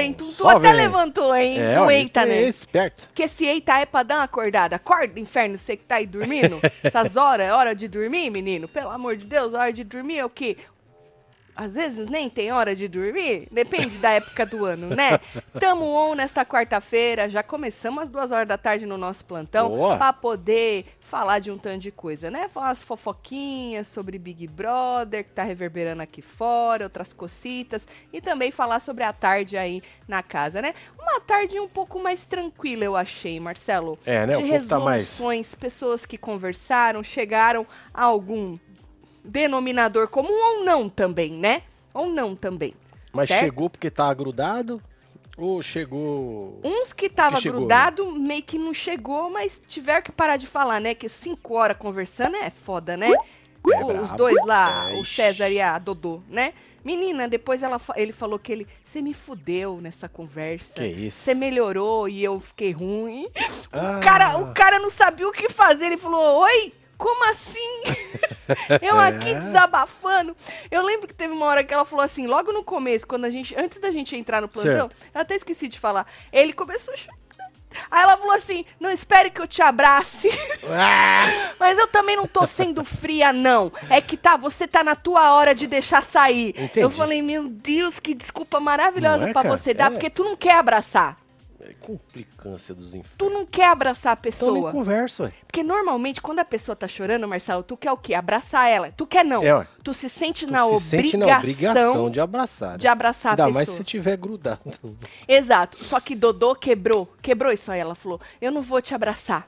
Ontem, tu, tu até levantou, hein? É, o olha, eita, é né? esperto. Porque esse eita é pra dar uma acordada. Acorda, inferno, você que tá aí dormindo. Essas horas, é hora de dormir, menino? Pelo amor de Deus, hora de dormir é o quê? Às vezes nem tem hora de dormir, depende da época do ano, né? Tamo on nesta quarta-feira, já começamos às duas horas da tarde no nosso plantão Boa. pra poder falar de um tanto de coisa, né? Falar umas fofoquinhas sobre Big Brother, que tá reverberando aqui fora, outras cocitas, e também falar sobre a tarde aí na casa, né? Uma tarde um pouco mais tranquila, eu achei, Marcelo. É, né? De O povo tá mais- resoluções, pessoas que conversaram, chegaram a algum denominador comum ou não também, né? Ou não também. Mas certo? chegou porque tá grudado ou chegou... Uns que tava Que chegou, grudado, meio que não chegou, mas tiveram que parar de falar, né? Que cinco horas conversando é foda, né? O- Os dois lá, É, o. César e a Dodô, né? Menina, depois ela, ele falou que ele. Você me fudeu nessa conversa. Que isso? Você melhorou e eu fiquei ruim. Ah. O, cara, o cara não sabia o que fazer. Ele falou: Oi? Como assim? eu aqui É. desabafando. Eu lembro que teve uma hora que ela falou assim, logo no começo, quando a gente. Antes da gente entrar no plantão, eu até esqueci de falar. Ele começou a chorar. Aí ela falou assim: Não espere que eu te abrace. Ah! Mas eu também não tô sendo fria, não. É que tá, você tá na tua hora de deixar sair. Entendi. Eu falei, meu Deus, que desculpa maravilhosa Não é, pra cara? você dar, É. porque tu não quer abraçar. É complicância dos infernos. Tu não quer abraçar a Então nem pessoa. conversa, ué. Porque normalmente, quando a pessoa tá chorando, Marcelo, tu quer o quê? Abraçar ela. Tu quer não. É, ué. tu se sente Tu na se obrigação sente na obrigação de abraçar. né? de abraçar a Ainda pessoa. mais se tiver grudado. Exato. Só que Dodô quebrou. Quebrou isso aí. Ela falou: Eu não vou te abraçar.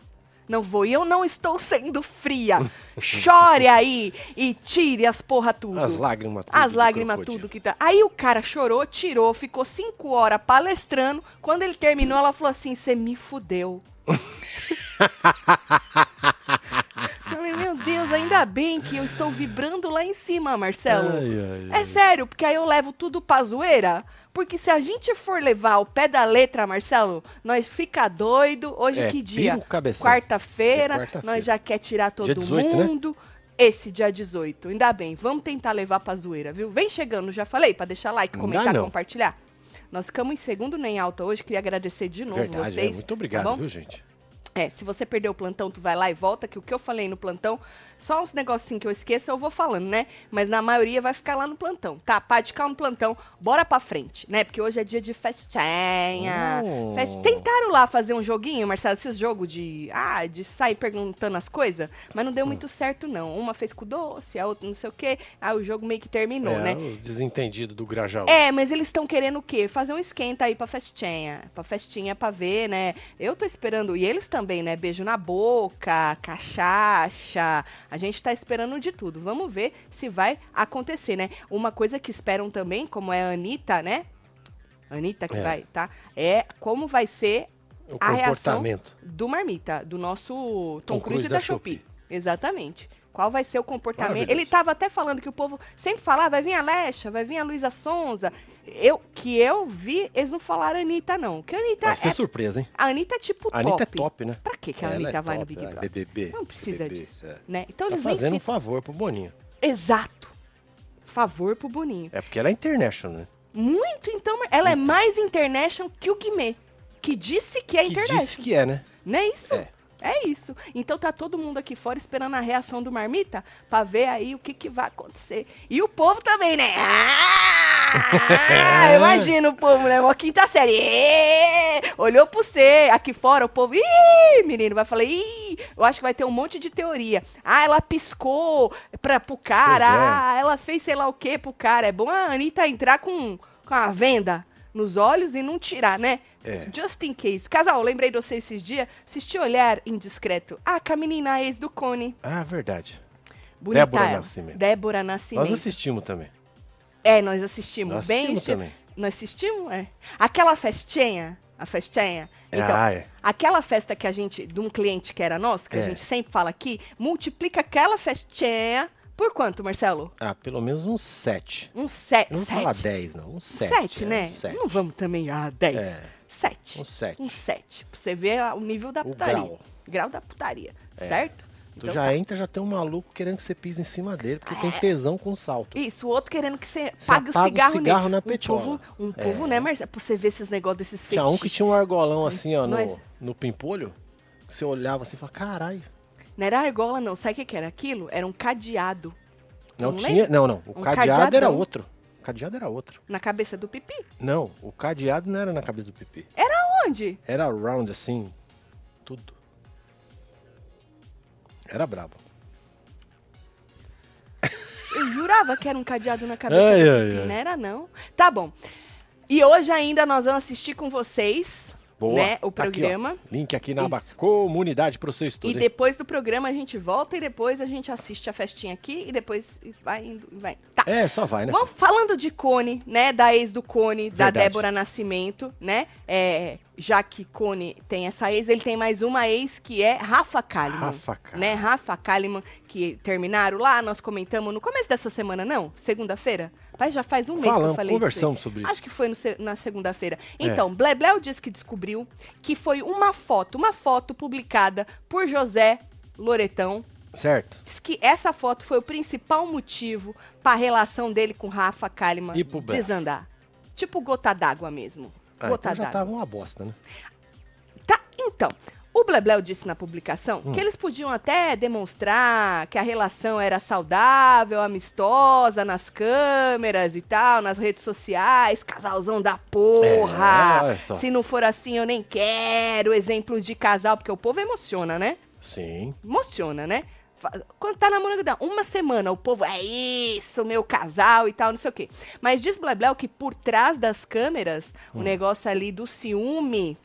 Não vou. E eu não estou sendo fria. Chore aí e tire as porra tudo. As lágrimas tudo. As lágrimas, tudo que tá. Aí o cara chorou, tirou, ficou cinco horas palestrando. Quando ele terminou, ela falou assim: Você me fudeu. Falei, meu Deus, ainda bem que eu estou vibrando lá em cima, Marcelo. Ai, ai, É sério, porque aí eu levo tudo pra zoeira. Porque se a gente for levar ao pé da letra, Marcelo, nós fica doido. Hoje É, que dia? o. Quarta-feira, É quarta-feira. nós já quer tirar todo Dia 18, né? mundo. Esse dia 18. Ainda bem, vamos tentar levar pra zoeira, viu? Vem chegando, já falei, pra deixar like, Não comentar, não. compartilhar. Nós ficamos em segundo nem alta hoje, queria agradecer de novo Verdade, vocês. é. Muito obrigado, tá viu, gente? É, se você perdeu o plantão, tu vai lá e volta, que o que eu falei no plantão, só uns negocinhos que eu esqueço, eu vou falando, né? Mas na maioria vai ficar lá no plantão, tá? Pode ficar no plantão, bora pra frente, né? Porque hoje é dia de festinha. Hum. Fest- Tentaram lá fazer um joguinho, Marcelo, esses jogos de, ah, de sair perguntando as coisas, mas não deu muito certo, não. Uma fez com doce, a outra não sei o quê, aí o jogo meio que terminou, é, né? os desentendidos do Grajaú. É, mas eles estão querendo o quê? Fazer um esquenta aí pra festinha. Pra festinha pra ver, né? Eu tô esperando, e eles também, né? Beijo na boca, cachaça. A gente tá esperando de tudo. Vamos ver se vai acontecer, né? Uma coisa que esperam também, como é a Anitta, né? Anitta que É. vai, tá? É como vai ser O a reação comportamento. do Marmita, do nosso Tom, Tom Cruise, Cruise da, da Shopee. Shopee. Exatamente. Qual vai ser o comportamento? Ele tava até falando que o povo sempre fala, ah, vai vir a Lecha, vai vir a Luísa Sonza. Eu, que eu vi, eles não falaram Anitta, não. Que a Anitta Vai ser é, surpresa, hein? a Anitta é tipo A Anitta top. é top, né? Pra que, que a Ela Anitta é vai no top, Big é, Brother? BBB. Não precisa BBB, disso. é. Né? Então Tá eles nem fazendo um se... favor pro Boninho. Exato. Favor pro Boninho. É porque ela é international, né? Muito, então, ela é mais international que o Guimê. Que disse que é que international. disse que é, né? Não é isso? É. É isso. Então tá todo mundo aqui fora esperando a reação do Marmita pra ver aí o que, que vai acontecer. E o povo também, né? Ah, imagina o povo, né? Uma quinta série. Olhou pro você. Aqui fora o povo. Ih, menino, vai falar. Ih, eu acho que vai ter um monte de teoria. Ah, ela piscou pra, pro cara. É. Ah, ela fez sei lá o que pro cara. É bom a Anitta entrar com, com a venda nos olhos e não tirar, né? É. Just in case. Casal, lembrei de você esses dias. Assisti Olhar Indiscreto. Ah, com a menina ex do Cone. Ah, verdade. Bonita Débora ela. Nascimento. Débora Nascimento. Nós assistimos também. É, nós assistimos. Nós bem assistimos também. Nós assistimos, é. Aquela festinha, a festinha. Então, Ah, é. aquela festa que a gente, de um cliente que era nosso, que a É. gente sempre fala aqui, multiplica aquela festinha por quanto, Marcelo? Ah, pelo menos uns sete. Um sete. Eu não vou sete. falar dez, não. Uns sete. Sete, é, né? uns sete. Não vamos também, ah, dez. É. Sete. Uns sete. Um 7. Pra você ver a- o nível da O putaria. grau. Grau da putaria. É. Certo? Tu Então já tá. entra, já tem um maluco querendo que você pise em cima dele, porque É. tem tesão com salto. Isso, o outro querendo que você Você pague o cigarro, cigarro nele. na um petiola. povo, um É. povo, né, Marcelo? Pra você ver esses negócios desses Tinha um que tinha um argolão assim, ó, no, Nós- no pimpolho. que Você olhava assim e falava, caralho. Não era argola, não. Sabe o que, que era aquilo? Era um cadeado Não Não tinha. Não, não. O Um cadeado era cadeadão. outro. O cadeado era outro. na cabeça do pipi. Não, o cadeado não era na cabeça do pipi. Onde? Era round assim, tudo. Era brabo. Eu jurava que era um cadeado na cabeça Ai, do ai, ai. não era não. Tá bom. E hoje ainda nós vamos assistir com vocês, Boa. né, o Tá aqui, programa. Link aqui na aba comunidade pro seu estudo. E depois do programa a gente volta e depois a gente assiste a festinha aqui e depois vai indo, vai. Tá. É, só vai, né? Vamos falando de Cone, né? Da ex do Cone, da. Débora Nascimento, né? É, já que Cone tem essa ex, ele tem mais uma ex que é Rafa Kalimann. Rafa, cara. Né? Rafa Kalimann, que terminaram lá, nós comentamos no começo dessa semana, não? Segunda-feira? Parece já faz um mês que eu falei conversamos sobre isso. Acho que foi no na segunda-feira. É. Então, Blebleu disse que descobriu que foi uma foto, uma foto publicada por José Loretão, Certo. Diz que essa foto foi o principal motivo para a relação dele com Rafa Kalimann E desandar. Tipo gota d'água mesmo. Ah, gota então já d'água. tava uma bosta, né? Tá, então. O Blebleu disse na publicação Hum. que eles podiam até demonstrar que a relação era saudável, amistosa nas câmeras e tal, nas redes sociais, casalzão da É, porra. só. Se não for assim, eu nem quero exemplo de casal, porque o povo emociona, né? Sim. emociona, né? Quando tá namorando, dá uma semana, o povo, é isso, meu casal e tal, não sei o quê. Mas diz Blebleu que por trás das câmeras, Hum. o negócio ali do ciúme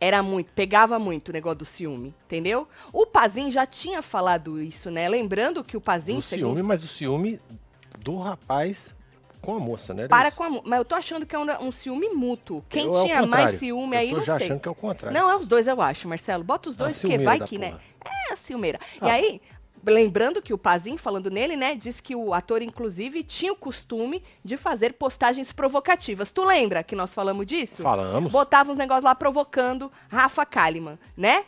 era muito, pegava muito o negócio do ciúme, entendeu? O Pazin já tinha falado isso, né? Lembrando que o Pazin, O ciúme, mas o ciúme do rapaz com a moça, né? Era para isso? com a... mu- Mas eu tô achando que é um, um ciúme mútuo. Quem Eu- é tinha mais contrário. ciúme Eu aí, não já sei. achando que é o contrário. Não, é os dois, eu acho, Marcelo. Bota os A dois, porque vai que, né? É a ciumeira. E Ah. aí, lembrando que o Pazin, falando nele, né, disse que o ator, inclusive, tinha o costume de fazer postagens provocativas. Tu lembra que nós falamos disso? Falamos. Botava uns negócios lá provocando Rafa Kalimann, né?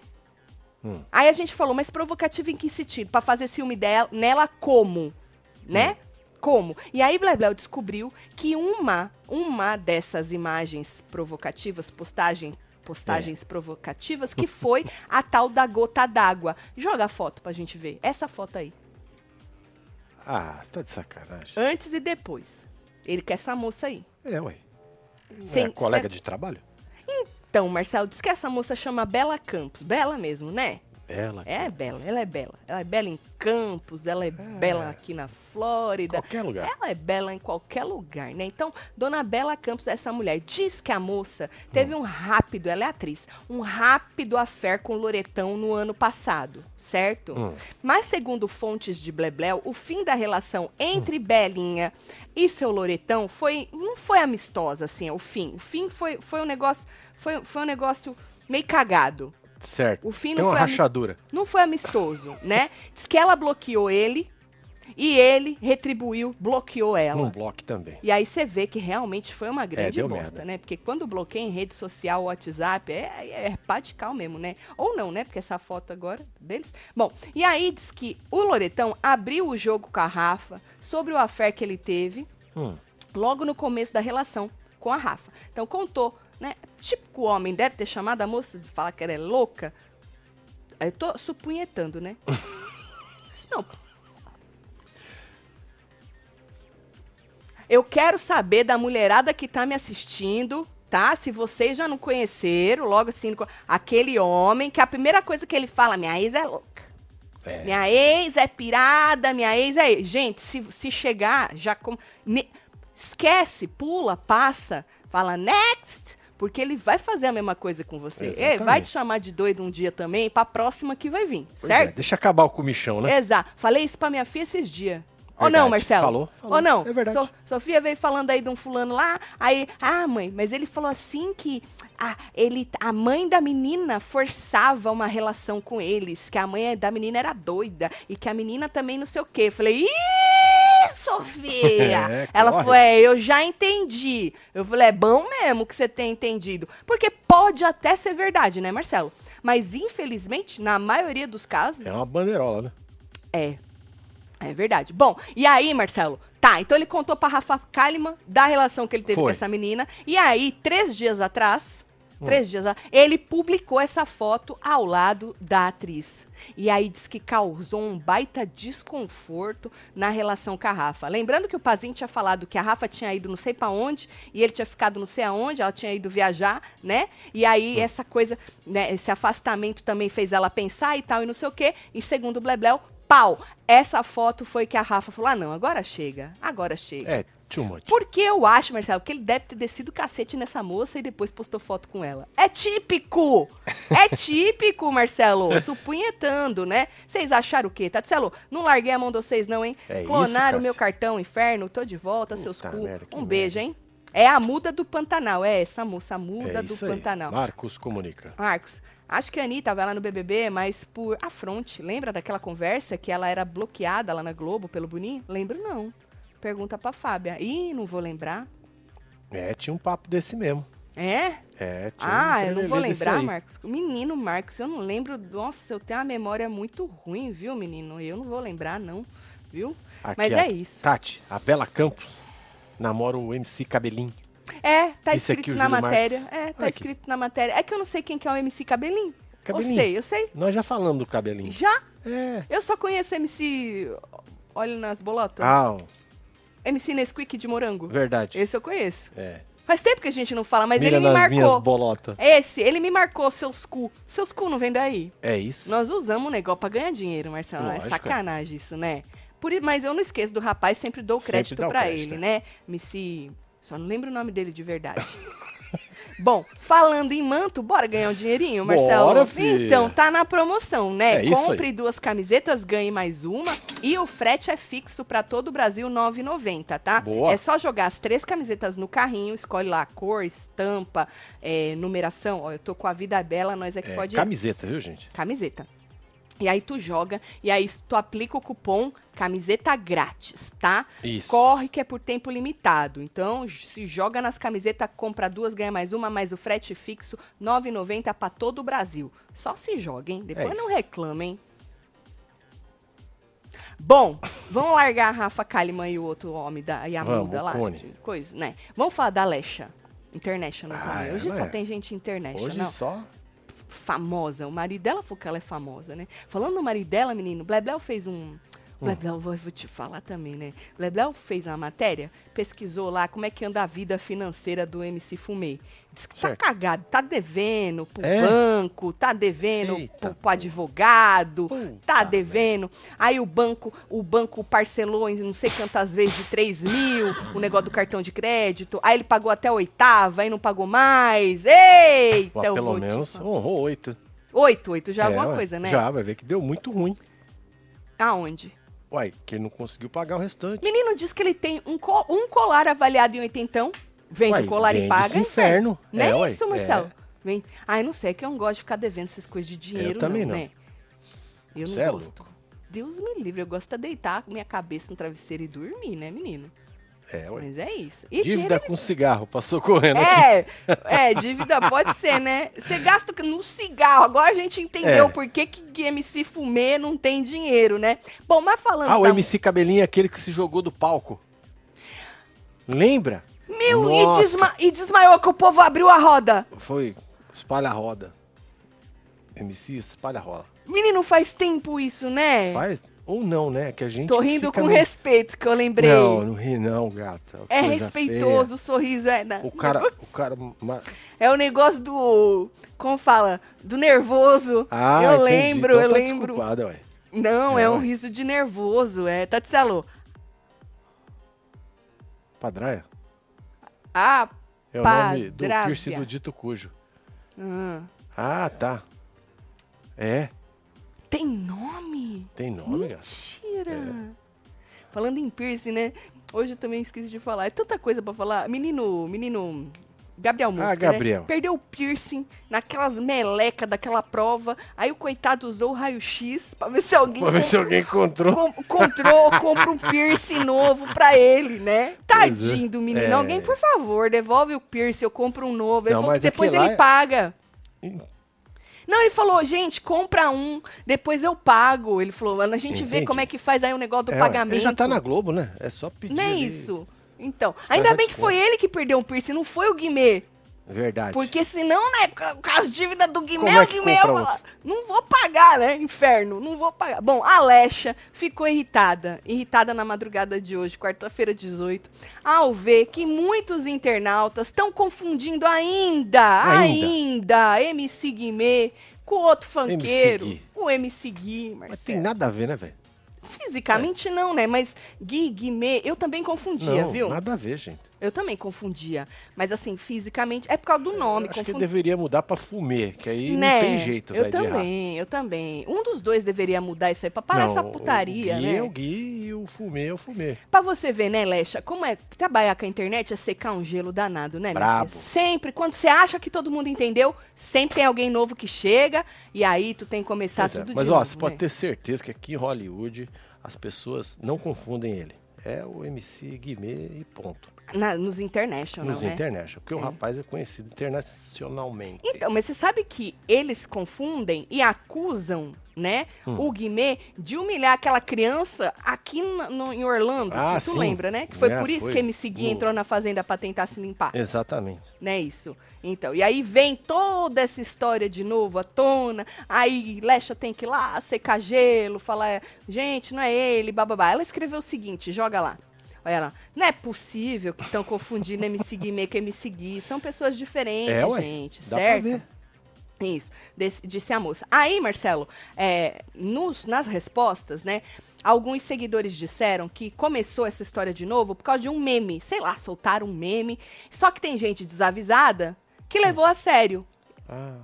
Hum. Aí a gente falou, mas provocativa em que sentido? Pra fazer ciúme dela, nela como? Né? Hum. Como? E aí Blebleu descobriu que uma, uma dessas imagens provocativas, postagem, postagens provocativas, que foi a tal da gota d'água. Joga a foto pra gente ver. Essa foto aí. Ah, tá de sacanagem. Antes e depois. Ele quer essa moça aí. É, ué. Sem- é colega sem- de trabalho? Então, Marcelo, diz que essa moça chama Bela Campos. Bela mesmo, né? Bela. É bela, ela é bela. Ela é bela em Campos, ela é, bela aqui na Flórida. Qualquer lugar. Ela é bela em qualquer lugar, né? Então, Dona Bela Campos, essa mulher, diz que a moça teve um rápido, ela é atriz, um rápido affair com o Loretão no ano passado, certo? Hum. Mas, segundo fontes de Blebleu, o fim da relação entre Belinha e seu Loretão foi, não foi amistosa, assim, o fim. O fim foi, foi um negócio, foi, foi um negócio meio cagado. Certo. O fim Tem não uma foi rachadura. Não foi amistoso, né? Diz que ela bloqueou ele e ele retribuiu, bloqueou ela. Num bloco também. E aí você vê que realmente foi uma grande deu bosta, merda. né? Porque quando bloqueia em rede social, WhatsApp, é, é radical mesmo, né? Ou não, né? Porque essa foto agora deles. Bom, e aí diz que o Loretão abriu o jogo com a Rafa sobre o affair que ele teve Hum. logo no começo da relação com a Rafa. Então contou, né? Tipo que o homem deve ter chamado a moça de falar que ela é louca. Eu tô supunhetando, né? Não. Eu quero saber da mulherada que tá me assistindo, tá? Se vocês já não conheceram, logo assim, aquele homem que a primeira coisa que ele fala, minha ex é louca. É. Minha ex é pirada, minha ex é. Gente, se, se chegar, já. Com... ne- Esquece, pula, passa, fala next, porque ele vai fazer a mesma coisa com você. Ele vai Exatamente. te chamar de doido um dia também, pra próxima que vai vir, Pois é, certo? deixa acabar o comichão, né? Exato. Falei isso pra minha filha esses dias. Ou Verdade. não, Marcelo? Falou, falou. Ou não? É verdade. So- Sofia veio falando aí de um fulano lá, aí, ah, mãe, mas ele falou assim que a, ele, a mãe da menina forçava uma relação com eles, que a mãe da menina era doida e que a menina também não sei o quê. Eu Falei, isso Sofia! É, Ela corre. falou, é, eu já entendi. Eu falei, é bom mesmo que você tenha entendido. Porque pode até ser verdade, né, Marcelo? Mas, infelizmente, na maioria dos casos, É uma bandeirola, né? é. É verdade. Bom, e aí, Marcelo? Tá, então ele contou pra Rafa Kalimann da relação que ele teve Foi. com essa menina. E aí, três dias atrás, Hum. três dias ele publicou essa foto ao lado da atriz. E aí diz que causou um baita desconforto na relação com a Rafa. Lembrando que o Pazinho tinha falado que a Rafa tinha ido não sei pra onde, e ele tinha ficado não sei aonde, ela tinha ido viajar, né? E aí Hum. essa coisa, né, esse afastamento também fez ela pensar e tal, e não sei o quê. E segundo o Blebleu, pau. Essa foto foi que a Rafa falou: ah, não, agora chega, agora chega. É, too much. Porque eu acho, Marcelo, que ele deve ter descido cacete nessa moça e depois postou foto com ela. É típico! É típico, Marcelo. Supunhetando, né? Vocês acharam o quê? Tatselo, não larguei a mão de vocês, não, hein? É Clonaram o meu cartão, inferno. Tô de volta, seus Puta cu. merda, Um beijo, hein? É a muda do Pantanal. É essa moça, a muda É do aí. Pantanal. Marcos comunica. Marcos, acho que a Anitta vai lá no BBB, mas por afronte. Lembra daquela conversa que ela era bloqueada lá na Globo pelo Boninho? Lembro não. Pergunta pra Fábia. Ih, não vou lembrar. É, tinha um papo desse mesmo. É? É, tinha Ah, um eu não vou lembrar. Marcos. Menino Marcos, eu não lembro. Nossa, eu tenho uma memória muito ruim, viu, menino? Eu não vou lembrar, não. Viu? Aqui, Mas é isso. Tati, a Bela Campos namora o MC Cabelinho. É, tá aqui escrito na matéria. Marques. É, tá Olha aqui. escrito na matéria. É que eu não sei quem que é o MC Cabelinho. Cabelinho. Eu sei, eu sei. Nós já falamos do Cabelinho. Já? É. Eu só conheço MC. Olha nas bolotas. Ah, MC Nesquik de morango. verdade. Esse eu conheço. É. Faz tempo que a gente não fala, mas Mira ele me nas minhas marcou. bolotas. Esse, ele me marcou seus cu. Seus cu não vem daí. É isso? Nós usamos o negócio pra ganhar dinheiro, Marcelo. Lógico, é sacanagem isso, né? Por, mas eu não esqueço do rapaz, sempre dou Sempre crédito pra crédito, ele, é. né? MC. Só não lembro o nome dele de verdade. Bom, falando em manto, bora ganhar um dinheirinho, Marcelo? Bora, então, tá na promoção, né? É. Compre duas camisetas, ganhe mais uma. E o frete é fixo pra todo o Brasil, R$ 9,90, tá? Boa. É só jogar as três camisetas no carrinho, escolhe lá a cor, estampa, é, numeração. Ó, eu tô com a vida bela, nós é que É, pode camiseta, viu, gente? camiseta. E aí tu joga, e aí tu aplica o cupom camiseta grátis, tá? Isso. Corre que é por tempo limitado. Então, se joga nas camisetas, compra duas, ganha mais uma, mais o frete fixo, R$ 9,90 pra todo o Brasil. Só se joga, hein? Depois É não hein? Bom, vamos largar a Rafa Kalimann e o outro homem da Yamuda lá. De Coisa, né? Vamos falar da Lesha. International Ah, também. Hoje só é. tem gente international Hoje só. Famosa. O marido dela falou que ela é famosa, né? Falando no marido dela, menino, Blebleu fez um. Blebleu, vou, vou te falar também, né? Blebleu fez uma matéria, pesquisou lá como é que anda a vida financeira do MC Fumê. Diz que Certo. tá cagado, tá devendo pro É? banco, tá devendo Eita, pro, pro advogado, Puta tá devendo. Aí o banco, o banco parcelou em não sei quantas vezes de 3 mil o negócio do cartão de crédito. Aí ele pagou até a oitava, aí não pagou mais. Eita, eu pelo menos honrou oito. Oito, oito já é É, alguma ué, coisa, né? Já, vai ver que deu muito ruim. Aonde? Uai, que ele não conseguiu pagar o restante. Menino diz que ele tem um, co- um colar avaliado em oitentão. Vende Uai, o colar e paga. inferno. Não é, É, isso, Marcelo? Vem. Ai, não sei, é que eu não gosto de ficar devendo essas coisas de dinheiro, também não, não. né? Eu não Cê é gosto. Deus me livre, eu gosto de deitar minha cabeça no travesseiro e dormir, né, menino? É, ué. Mas é isso. E Dívida dinheiro com cigarro, passou correndo aqui. É, é, dívida pode ser, né? Você gasta no cigarro. Agora a gente entendeu É. por que, que MC Fumê não tem dinheiro, né? Bom, mas falando Ah, o da- MC Cabelinho é aquele que se jogou do palco. Lembra? Meu, e, desma- e desmaiou que o povo abriu a roda. Foi espalha roda. MC espalha roda. Menino, faz tempo isso, né? Faz ou não, né? Que a gente Tô rindo com meio- respeito, que eu lembrei. Não, não ri não, gata. é respeitoso, feia. o sorriso é... na- O cara, o cara É o negócio do... Como fala? Do nervoso. Ah, eu entendi. lembro, Então eu tá lembro. ué. Não, é, É, um ué. riso de nervoso, é. Tatselo. Padraia? Ah, É o nome do piercing do dito cujo. ah. Ah, tá. É, tem nome? tem nome, gata. Mentira. É. Falando em piercing, né? Hoje eu também esqueci de falar. É tanta coisa pra falar. Menino, menino Gabriel Mosca, Ah, Gabriel. né? Perdeu o piercing naquelas melecas daquela prova. Aí o coitado usou o raio-x pra ver se alguém Pra ver se alguém encontrou. com- encontrou, compra um piercing novo pra ele, né? É. Tadinho do menino. É. Alguém, por favor, devolve o piercing, eu compro um novo. Ele Não, falou que mas é que depois lá ele é- paga. Não, ele falou, gente, compra um, depois eu pago. Ele falou, a gente vê Entendi. como é que faz aí o negócio do É, pagamento. Ele já tá na Globo, né? É só pedir. Não é ali. isso. Então, ainda já bem que foi ele que perdeu o piercing, não foi o Guimê. Verdade. Porque senão, né, com as dívidas do Guimê, Como é outro? falo, não vou pagar, né, inferno, não vou pagar. Bom, a Alexa ficou irritada, irritada na madrugada de hoje, quarta-feira 18, ao ver que muitos internautas estão confundindo ainda, Ainda. ainda, MC Guimê com outro funkeiro, Gui. o MC Gui, Mas Marcelo. tem nada a ver, né, velho? Fisicamente não, né, mas Gui, Guimê, eu também confundia, Não, viu? nada a ver, gente. Eu também confundia. Mas assim, fisicamente, é por causa do nome. Acho que deveria mudar pra fumê, que aí Né? não tem jeito, Eu também, eu também. Um dos dois deveria mudar isso aí pra parar Não, essa putaria, o Gui né? é o Gui e o fumê é o fumê. Pra você ver, né, Lecha, como é trabalhar com a internet é secar um gelo danado, né, Brabo. Sempre, quando você acha que todo mundo entendeu, sempre tem alguém novo que chega e aí tu tem que começar Pois é, tudo Mas de ó, novo, você pode né? ter certeza que aqui em Hollywood as pessoas não confundem ele. É o MC Guimê e ponto. Na- nos international, Nos né? international. Porque o É. rapaz é conhecido internacionalmente. Então, mas você sabe que eles confundem e acusam, né, Hum. o Guimê de humilhar aquela criança aqui na- no- em Orlando, Ah, tu sim. lembra, né? Que foi É, por isso foi. que MC Gui No- entrou na fazenda pra tentar se limpar, Exatamente. né, isso. Então, e aí vem toda essa história de novo à tona, aí Lecha tem que ir lá secar gelo, falar, gente, não é ele, bababá. Ela escreveu o seguinte, joga lá. Olha lá, não é possível que estão confundindo MC Guimê com MC Gui, são pessoas diferentes, É, ué. gente, Dá certo? pra ver. Isso, desse- disse a moça. Aí, Marcelo, é, nos- nas respostas, né? Alguns seguidores disseram que começou essa história de novo por causa de um meme. Sei lá, soltaram um meme. Só que tem gente desavisada que levou a sério. Ah,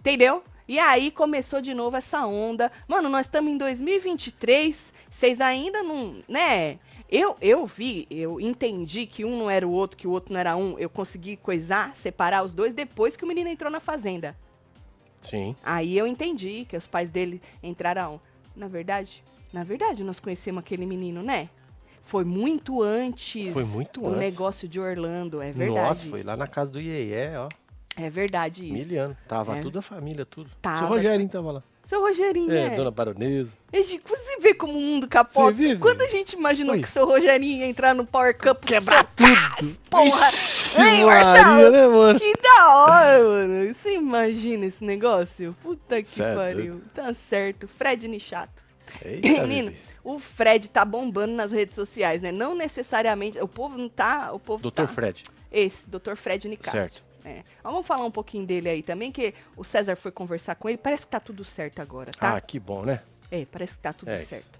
Entendeu? E aí começou de novo essa onda. Mano, nós estamos em 2023, vocês ainda não, né? Eu, eu vi, eu entendi que um não era o outro, que o outro não era um. Eu consegui coisar, separar os dois depois que o menino entrou na fazenda. sim. Aí eu entendi que os pais dele entraram. Na verdade, na verdade, nós conhecemos aquele menino, né? Foi muito antes Foi muito do antes. negócio de Orlando, é verdade. Nossa, foi isso. lá na casa do Iê, ó. É verdade isso. Miliano. Tava É. tudo a família, tudo. Tava. Seu Rogerinho tava lá. Seu Rogerinho, É, né? dona Baronesa. Você vê como o mundo capota. Vive? Quando a gente imaginou Oi. que o seu Rogerinho ia entrar no Power Cup Quebrar tudo. Porra! Ixi, Ei, Marcelo! né, mano? Que da hora, mano. Você imagina esse negócio? Puta que Cê é pariu. Tá certo. Fred Nichato. Eita, Menino, bebê. o Fred tá bombando nas redes sociais, né? Não necessariamente. O povo não tá. O povo Doutor tá. Fred. Esse, Dr. Fred Nicásio. Certo. É. Vamos falar um pouquinho dele aí também, que o César foi conversar com ele. Parece que tá tudo certo agora, tá? Ah, que bom, né? É, parece que tá tudo É isso. certo.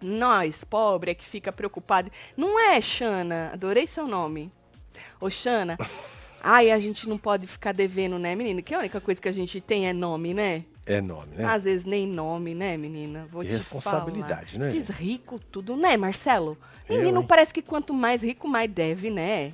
Nós, pobre, é que fica preocupado. Não é, Xana? Adorei seu nome. Ô, Xana. Ai, a gente não pode ficar devendo, né, menina? Que a única coisa que a gente tem é nome, né? É nome, né? Às vezes nem nome, né, menina? Vou E te responsabilidade, falar. né, Esses ricos tudo, né, Marcelo? Eu, Menino, hein? parece que quanto mais rico, mais deve, né?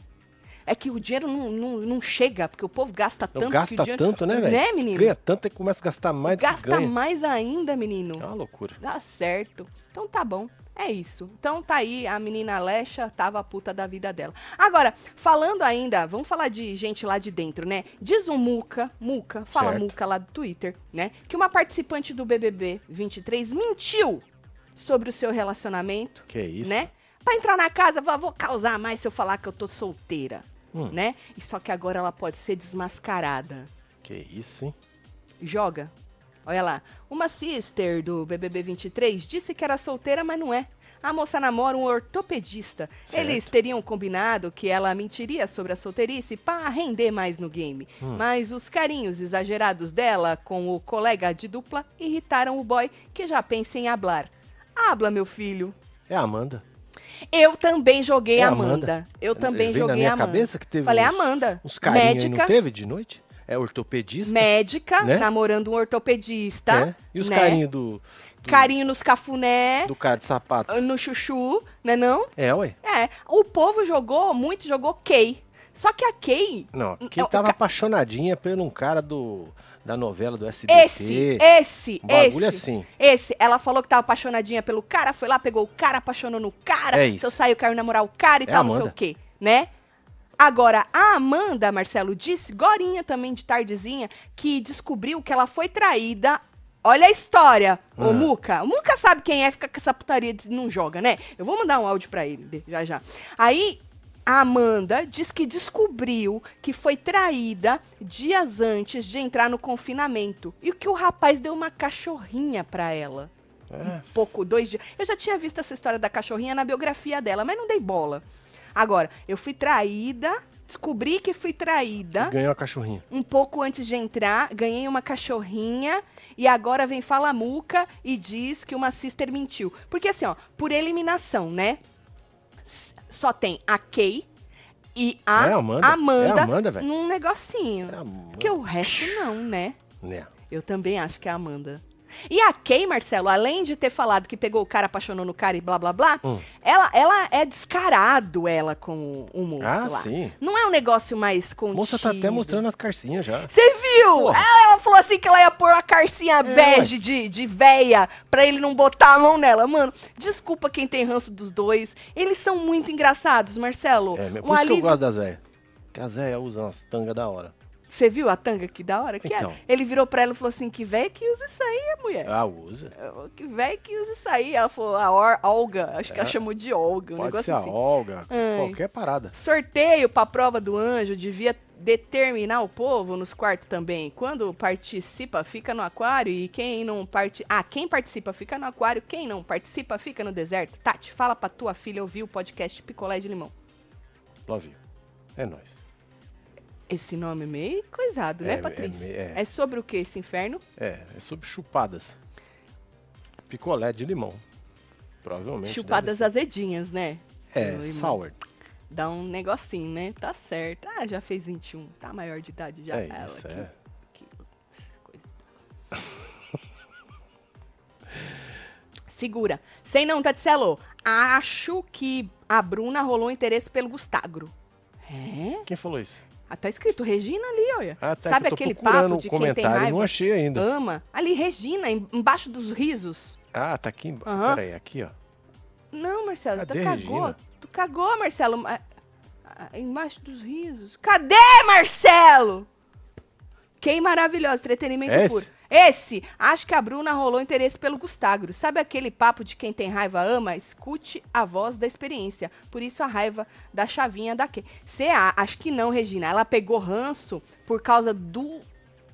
É que o dinheiro não, não, não chega, porque o povo gasta Não tanto. que gasta dinheiro... tanto, né, velho? Né, menino? Ganha tanto e começa a gastar mais do que Gasta mais ainda, menino. É uma loucura. Dá certo. Então tá bom. É isso. Então tá aí, a menina Alexa tava a puta da vida dela. Agora, falando ainda, vamos falar de gente lá de dentro, né? Diz o Muca, Muca, fala Certo. Muca lá do Twitter, né? Que uma participante do BBB 23 mentiu sobre o seu relacionamento, Que isso? né? Pra entrar na casa, vou causar mais se eu falar que eu tô solteira, Hum. né? E só que agora ela pode ser desmascarada. Que isso, hein? Joga. Olha lá. Uma sister do BBB 23 disse que era solteira, mas não é. A moça namora um ortopedista. Certo. Eles teriam combinado que ela mentiria sobre a solteirice para render mais no game. Hum. Mas os carinhos exagerados dela com o colega de dupla irritaram o boy, que já pensa em hablar. Habla, meu filho. É a Amanda. Eu também joguei É a Amanda. Amanda. Eu também Veio joguei na minha Amanda. cabeça que teve Falei uns- Amanda. Uns carinhos aí, médica, não teve de noite? É ortopedista. médica, né? namorando um ortopedista. né? E os né? carinhos do, do, Carinho nos cafuné, do cara de sapato. no chuchu, né não? É, ué. É, o povo jogou, muito jogou Kay. Só que a Kay. Não, quem o tava apaixonadinha por um cara do, da novela do SBT. Esse, esse, um bagulho esse. assim. Esse, ela falou que tava apaixonadinha pelo cara, foi lá, pegou o cara, apaixonou no cara, É isso. seu saiu, caiu namorar o cara e É tal, não sei Amanda. o quê, né? Agora, a Amanda, Marcelo, disse, gorinha também de tardezinha, que descobriu que ela foi traída. Olha a história, ô Ah. Muca. O Muca sabe quem é, fica com essa putaria de não joga, né? Eu vou mandar um áudio pra ele, já já. Aí, a Amanda diz que descobriu que foi traída dias antes de entrar no confinamento. E que o rapaz deu uma cachorrinha pra ela. É, Pouco, dois dias. Eu já tinha visto essa história da cachorrinha na biografia dela, mas não dei bola. Agora, eu fui traída, descobri que fui traída. ganhou a cachorrinha. Um pouco antes de entrar, ganhei uma cachorrinha e agora vem Falamuca e diz que uma sister mentiu. Porque assim, ó, por eliminação, né? Só tem a Kay e a É Amanda? Amanda, É Amanda, num negocinho. É Amanda. Porque o resto não, né? Né? Eu também acho que é a Amanda. E a Kay, Marcelo, além de ter falado que pegou o cara, apaixonou no cara e blá blá blá, Hum. ela, ela é descarado, ela, com o moço Ah, lá. sim. Não é um negócio mais A contido. moça tá até mostrando as carcinhas já. Você viu? Porra. Ela, falou assim que ela ia pôr uma carcinha É, bege de, de véia pra ele não botar a mão nela. Mano, desculpa quem tem ranço dos dois. Eles são muito engraçados, Marcelo. É, por um isso que eu alívio. gosto das velhas. Que as velhas usam umas tangas da hora. Você viu a tanga que da hora que Então. era? Ele virou pra ela e falou assim: que véia que usa isso aí, mulher. Ah, usa. Que véia que usa isso aí. Ela falou, a Or- Olga. Acho que ela É. chamou de Olga. Um Pode negócio ser a assim. Olga, Ai. qualquer parada. Sorteio pra prova do anjo devia determinar o povo nos quartos também. Quando participa, fica no aquário e quem não participa. Ah, quem participa fica no aquário, quem não participa fica no deserto. Tati, fala pra tua filha ouvir o podcast Picolé de Limão. Love you. É nóis. Esse nome é meio coisado, É, né, é Patrícia? me- é. É sobre o que esse inferno? É, é sobre chupadas. Picolé de limão. Provavelmente. Chupadas azedinhas, né? É, sour. Dá um negocinho, né? Tá certo. Ah, já fez 21. Tá maior de idade já. É Ela isso, que- é. Segura. Sei não, Tatselo. Acho que a Bruna rolou interesse pelo Gustagro. É? Quem falou isso? Ah, tá escrito Regina ali, olha. Ah, tá. Sabe aquele papo de quem tem raiva? não achei ainda. Ama. Ali, Regina, em- embaixo dos risos. Ah, tá aqui embaixo. Aham. Pera aí, aqui, ó. Não, Marcelo, tu Cadê, cagou. Regina? Tu cagou, Marcelo. Ah, ah, Embaixo dos risos. Cadê, Marcelo? Que maravilhoso, entretenimento Esse? puro. Esse, acho que a Bruna rolou interesse pelo Gustagro. Sabe aquele papo de quem tem raiva ama? Escute a voz da experiência. Por isso a raiva da chavinha da Kay. Você acho que não, Regina. Ela pegou ranço por causa do.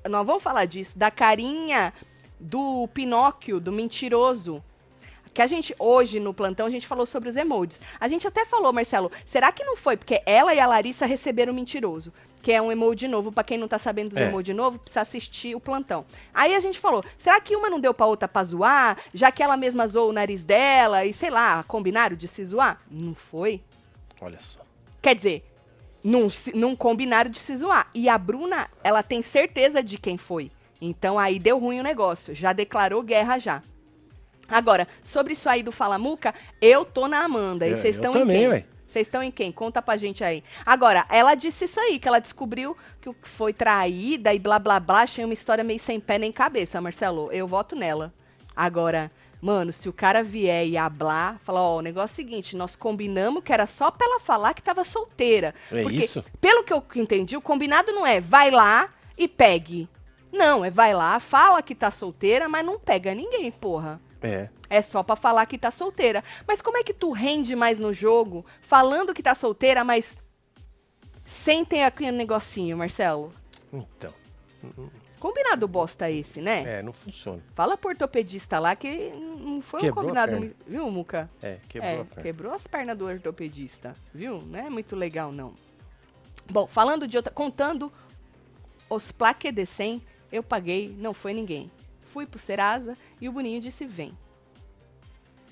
Nós vamos falar disso, da carinha do Pinóquio, do mentiroso. Que a gente, hoje no plantão, a gente falou sobre os emojis. A gente até falou, Marcelo, será que não foi? Porque ela e a Larissa receberam o mentiroso, que é um emoji novo. Pra quem não tá sabendo dos É. emoji novo, precisa assistir o plantão. Aí a gente falou, será que uma não deu pra outra pra zoar? Já que ela mesma zoou o nariz dela e, sei lá, combinaram de se zoar? Não foi? Olha só. Quer dizer, não, se- não combinaram de se zoar. E a Bruna, ela tem certeza de quem foi. Então aí deu ruim o negócio. Já declarou guerra já. Agora, sobre isso aí do Falamuca, eu tô na Amanda. E Eu- vocês estão em também, quem? Vocês estão em quem? Conta pra gente aí. Agora, ela disse isso aí, que ela descobriu que foi traída e blá blá blá. Achei uma história meio sem pé nem cabeça, Marcelo. Eu voto nela. Agora, mano, se o cara vier e hablar, falar, ó, o negócio é o seguinte, nós combinamos que era só pra ela falar que tava solteira. É Porque, isso? pelo que eu entendi, o combinado não é vai lá e pegue. Não, é vai lá, fala que tá solteira, mas não pega ninguém, porra. É. É só pra falar que tá solteira. Mas como é que tu rende mais no jogo falando que tá solteira, mas sem ter aquele negocinho, Marcelo? Então. Combinado bosta esse, né? É, não funciona. Fala pro ortopedista lá que não foi um Quebrou a combinado, viu, Muca? É, quebrou é, a perna. quebrou as pernas do ortopedista, viu? Não é muito legal, não. Bom, falando de outra. Contando os plaques de 100, eu paguei, não foi ninguém. Fui pro Serasa e o Boninho disse: vem.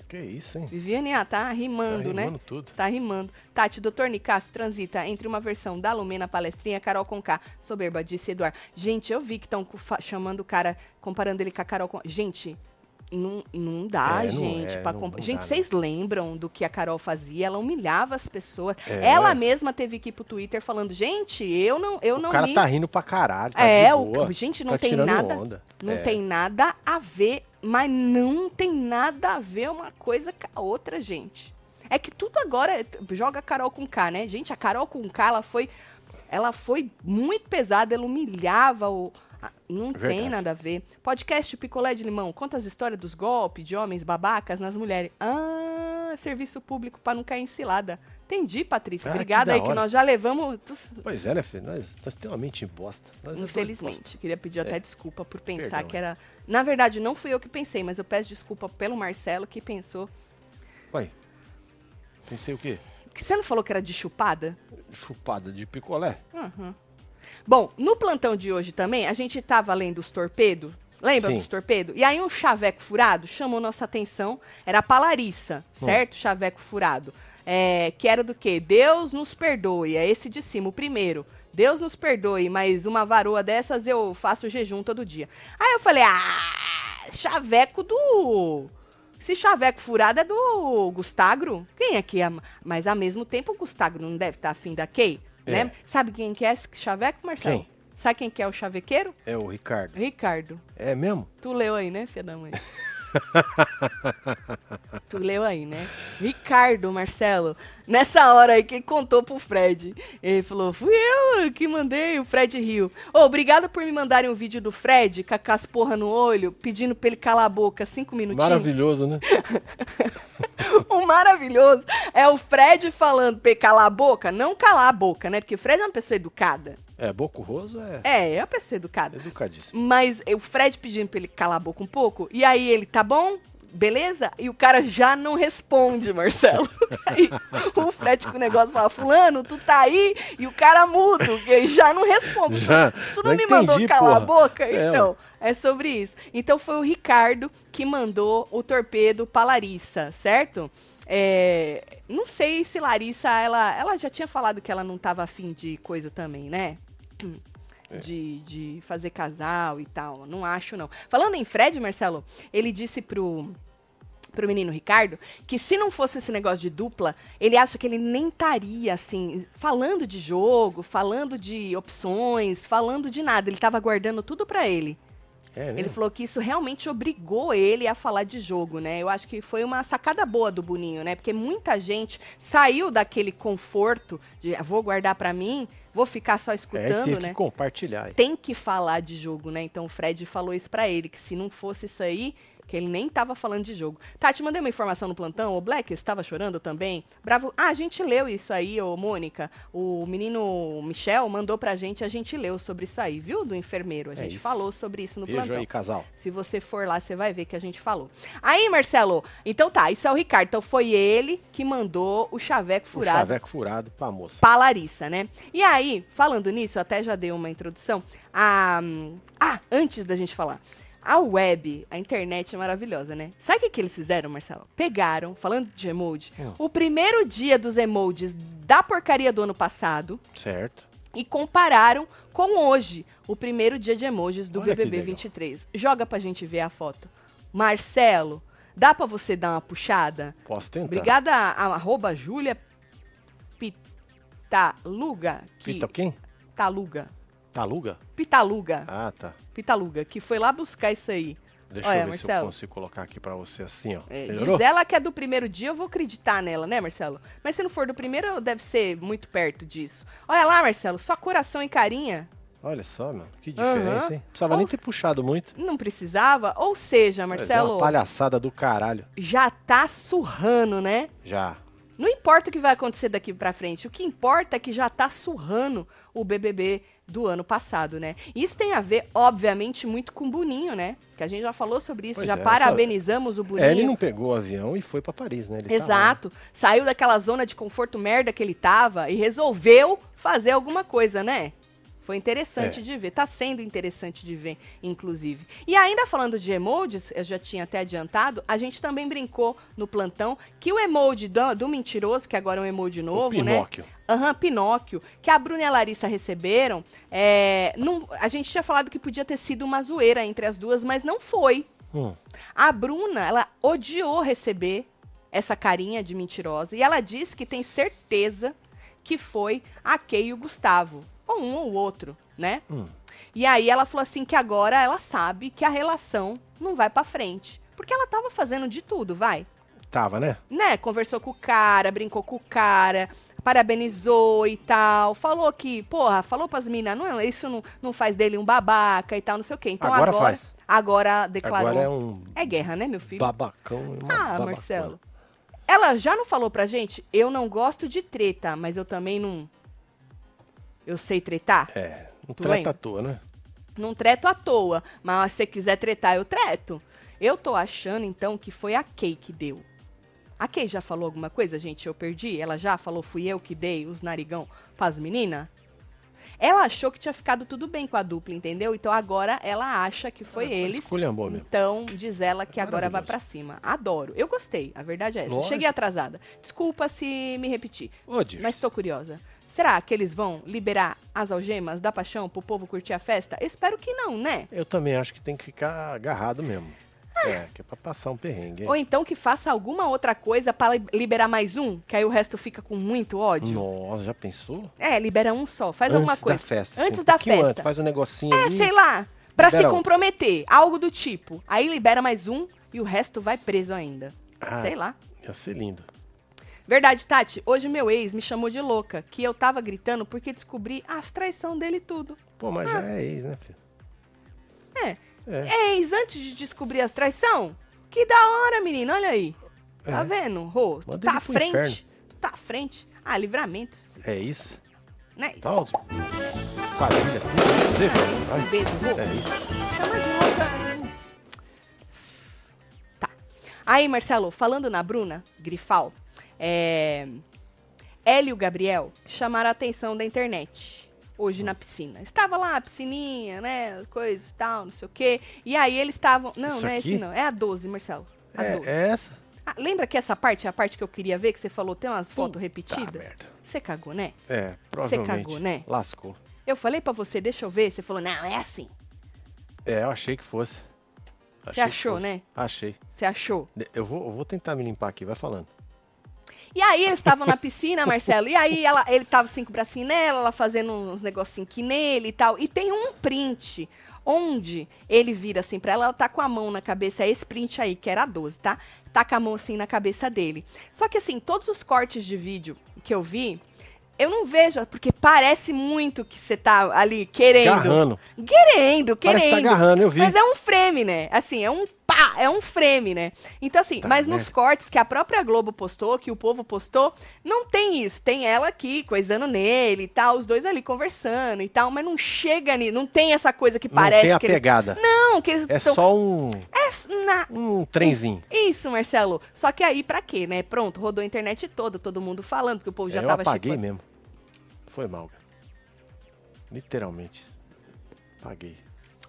Que isso, hein? Viviane, ah, tá rimando, tá né? rimando tudo. Tá rimando. Tati, doutor Nicasso transita entre uma versão da Lumena Palestrinha Carol Conká. Soberba, disse Eduardo. Gente, eu vi que estão chamando o cara, comparando ele com a Carol Conká. Gente, Não, não dá, É, não gente. é, pra não- comp- não gente, vocês lembram do que a Carol fazia? Ela humilhava as pessoas. É. Ela mesma teve que ir pro Twitter falando, gente, eu não, eu o não cara li. tá rindo pra caralho. Tá é, o, gente, não tá tem nada. onda. Não É. tem nada a ver, mas não tem nada a ver uma coisa com a outra, gente. É que tudo agora é- joga a Carol com K, né? Gente, a Carol com K, ela foi ela foi muito pesada, ela humilhava o a- não tem Verdade. nada a ver. Podcast Picolé de Limão conta as histórias dos golpes de homens babacas nas mulheres. Ah, serviço público pra não cair em cilada. Entendi, Patrícia. Ah, que Obrigada da aí que nós já levamos Pois é, né, filho? Nós, nós temos uma mente bosta. Nós é Infelizmente. Queria pedir até desculpa por pensar Perdão, que é. era. Na verdade, não fui eu que pensei, mas eu peço desculpa pelo Marcelo que pensou. Ué, pensei o quê? Que você não falou que era de chupada? Chupada de picolé? Uhum. Bom, no plantão de hoje também, a gente tava lendo os torpedos. Lembra Sim. dos torpedos? E aí um chaveco furado chamou nossa atenção. Era a Palariça, certo? Chaveco furado. É, que era do quê? Deus nos perdoe. É esse de cima, o primeiro. Deus nos perdoe, mas uma varoa dessas eu faço jejum todo dia. Aí eu falei, ah, chaveco do... Esse chaveco furado é do Gustagro? Quem é que é? Mas ao mesmo tempo o Gustagro não deve estar afim da Kay, É. né? Sabe quem que é esse chaveco, Marcelo? Quem? Sabe quem que é o chavequeiro? É o Ricardo. Ricardo. É mesmo? Tu leu aí, né, filha da mãe? tu leu aí, né? Ricardo, Marcelo. Nessa hora aí, quem contou pro Fred? Ele falou, fui eu que mandei, o Fred riu. Ô, obrigado por me mandarem um vídeo do Fred com a com as porra no olho, pedindo pra ele calar a boca cinco minutinhos. Maravilhoso, né? O maravilhoso é o Fred falando pra ele calar a boca, não calar a boca, né? Porque o Fred é uma pessoa educada. É, Bocurroso é É, é uma pessoa educada. educadíssimo. Mas o Fred pedindo pra ele calar a boca um pouco, e aí ele, tá bom? Beleza? E o cara já não responde, Marcelo. Aí o Fred com o negócio fala, fulano, tu tá aí? E o cara mudo, que já não responde. Já, tu não me mandou entendi, calar a porra. boca? É, então, é sobre isso. Então foi o Ricardo que mandou o torpedo pra Larissa, certo? É, não sei se Larissa, ela, ela já tinha falado que ela não tava afim de coisa também, né? É. De, de fazer casal e tal. Não acho, não. Falando em Fred, Marcelo, ele disse pro, pro menino Ricardo que se não fosse esse negócio de dupla, ele acha que ele nem estaria, assim, falando de jogo, falando de opções, falando de nada. Ele tava guardando tudo pra ele. É Ele falou que isso realmente obrigou ele a falar de jogo, né? Eu acho que foi uma sacada boa do Boninho, né? Porque muita gente saiu daquele conforto de "Ah, vou guardar pra mim, vou ficar só É, escutando, teve né? que compartilhar. Tem que falar de jogo, né? Então o Fred falou isso pra ele, que se não fosse isso aí, que ele nem tava falando de jogo. Tati, mandei uma informação no plantão, o Black estava chorando também. Bravo. Ah, a gente leu isso aí, ô Mônica. O menino Michel mandou pra gente, a gente leu sobre isso aí, viu? Do enfermeiro. A É gente isso. falou sobre isso no Beijo plantão. aí, casal. Se você for lá, você vai ver que a gente falou. Aí, Marcelo, então tá, isso é o Ricardo. Então foi ele que mandou o chaveco O furado chaveco furado pra moça. pra Larissa, né? E aí, falando nisso, eu até já dei uma introdução. Ah, antes da gente falar. A web, a internet é maravilhosa, né? Sabe o que, que eles fizeram, Marcelo? Pegaram, falando de emoji, Hum. o primeiro dia dos emojis da porcaria do ano passado Certo. e compararam com hoje, o primeiro dia de emojis do Olha BBB legal. 23. Joga pra gente ver a foto. Marcelo, dá pra você dar uma puxada? Posso tentar. Obrigada a, a arroba Júlia Pitaluga. Que, Pita quem? Taluga. Taluga? Pitaluga. Ah, tá. Pitaluga, que foi lá buscar isso aí. Deixa Olha, eu ver se eu Marcelo. consigo colocar aqui pra você assim, ó. É, Melhorou? diz ela que é do primeiro dia, eu vou acreditar nela, né, Marcelo? Mas se não for do primeiro, deve ser muito perto disso. Olha lá, Marcelo, só coração e carinha. Olha só, meu. Que diferença, hein? Precisava nem Ou- ter puxado muito. Não precisava? Ou seja, Mas é Marcelo, uma palhaçada do caralho. já tá surrando, né? Já. Não importa o que vai acontecer daqui pra frente, o que importa é que já tá surrando o BBB do ano passado, né? Isso tem a ver, obviamente, muito com o Boninho, né? Que a gente já falou sobre isso, Pois já é, parabenizamos o Boninho. É, ele não pegou o avião e foi pra Paris, né? Ele tá né? Exato. Saiu daquela zona de conforto merda que ele tava e resolveu fazer alguma coisa, né? Foi interessante É. de ver, tá sendo interessante de ver, inclusive. E ainda falando de emojis, eu já tinha até adiantado, a gente também brincou no plantão que o emoji do, do mentiroso, que agora é um emoji O novo, né? Pinóquio. Aham, Pinóquio, que a Bruna e a Larissa receberam. é, não- a gente tinha falado que podia ter sido uma zoeira entre as duas, mas não foi. Hum. A Bruna, ela odiou receber essa carinha de mentirosa e ela disse que tem certeza que foi a Kay e o Gustavo, ou um ou outro, né? Hum. E aí ela falou assim que agora ela sabe que a relação não vai pra frente, porque ela tava fazendo de tudo, vai. Tava, né? Né? Conversou com o cara, brincou com o cara, parabenizou e tal, falou que, porra, falou pras minas, não, isso não, não faz dele um babaca e tal, não sei o quê. Então Agora agora faz. agora declarou Agora é um é guerra, né, meu filho? babacão. uma Ah, babacona. Marcelo. Ela já não falou pra gente, eu não gosto de treta, mas eu também não. Eu sei tretar? É, um Tu treta lembra? à toa, né? Não treto à toa, mas se você quiser tretar, eu treto. Eu tô achando, então, que foi a Kay que deu. A Kay já falou alguma coisa, gente? Eu perdi? Ela já falou, fui eu que dei os narigão pras meninas? Ela achou que tinha ficado tudo bem com a dupla, entendeu? Então agora ela acha que foi Foi eles. esculhambou mesmo. Então, diz ela que É agora vai pra cima. Adoro. Eu gostei, a verdade é essa. Lógico. Cheguei atrasada. Desculpa se me repetir, Ô, mas tô curiosa. Será que eles vão liberar as algemas da paixão pro povo curtir a festa? Eu espero que não, né? eu também acho que tem que ficar agarrado mesmo. É, que é pra passar um perrengue. hein? Ou então que faça alguma outra coisa pra li- liberar mais um, que aí o resto fica com muito ódio. Nossa, já pensou? É, libera um só, faz antes alguma coisa. da festa. Antes assim, da festa. Antes, faz um negocinho É, ali. sei lá, pra Libera se comprometer, algo do tipo. Aí libera mais um e o resto vai preso ainda. Ah. Sei lá. Ia ser lindo. Verdade, Tati. Hoje meu ex me chamou de louca, que eu tava gritando porque descobri as traição dele tudo. Pô, mas Ah. já é ex, né, filho? É. É. Ex, antes de descobrir as traição? Que da hora, menino, olha aí. Tá É. vendo, Rô? Tu tá à frente. inferno. Tu tá à frente. Ah, livramento. É isso? Né? Tá, os- quadrilha, tudo. Você, filho? Vai. Um beijo, Rô. É isso. Chama de louca. Tá. Aí, Marcelo, falando na Bruna Grifal, é... ela e o Gabriel chamaram a atenção da internet. Hoje na piscina. Estava lá a piscininha, né? As coisas e tal, não sei o quê. E aí eles estavam. Não, Isso não é aqui? esse não. É a 12, Marcelo. A 12. É, é essa? Ah, lembra que essa parte é a parte que eu queria ver, que você falou tem umas fotos repetidas? Você cagou, né? É, provavelmente. cagou, né? Lascou. Eu falei pra você, deixa eu ver. Você falou, não, é assim. É, eu achei que fosse. Que achou, né? Achei. Você achou? Eu vou, eu vou tentar me limpar aqui, vai falando. E aí eles estavam na piscina, Marcelo, e aí ela, ele tava assim com o bracinho nela, ela fazendo uns negocinhos aqui nele e tal. E tem um print onde ele vira assim pra ela, ela tá com a mão na cabeça, é esse print aí, que era a 12, tá? Tá com a mão assim na cabeça dele. Só que assim, todos os cortes de vídeo que eu vi, eu não vejo, porque parece muito que você tá ali querendo. Agarrando. Querendo, querendo. Parece que tá agarrando, eu vi. Mas é um frame, né? Assim, é um pá, é um frame, né? Então, assim, Tá mas nos cortes que a própria Globo postou, que o povo postou, não tem isso. Tem ela aqui, coisando nele e tal, os dois ali conversando e tal, mas não chega ali, não tem essa coisa que Não parece tem a que eles... pegada. Não, que eles É estão... só um, É na... um trenzinho. Isso, Marcelo. Só que aí, pra quê, né? Pronto, rodou a internet toda, todo mundo falando, porque o povo já É, eu tava apaguei chipando. mesmo. Foi mal, cara. Literalmente. Apaguei.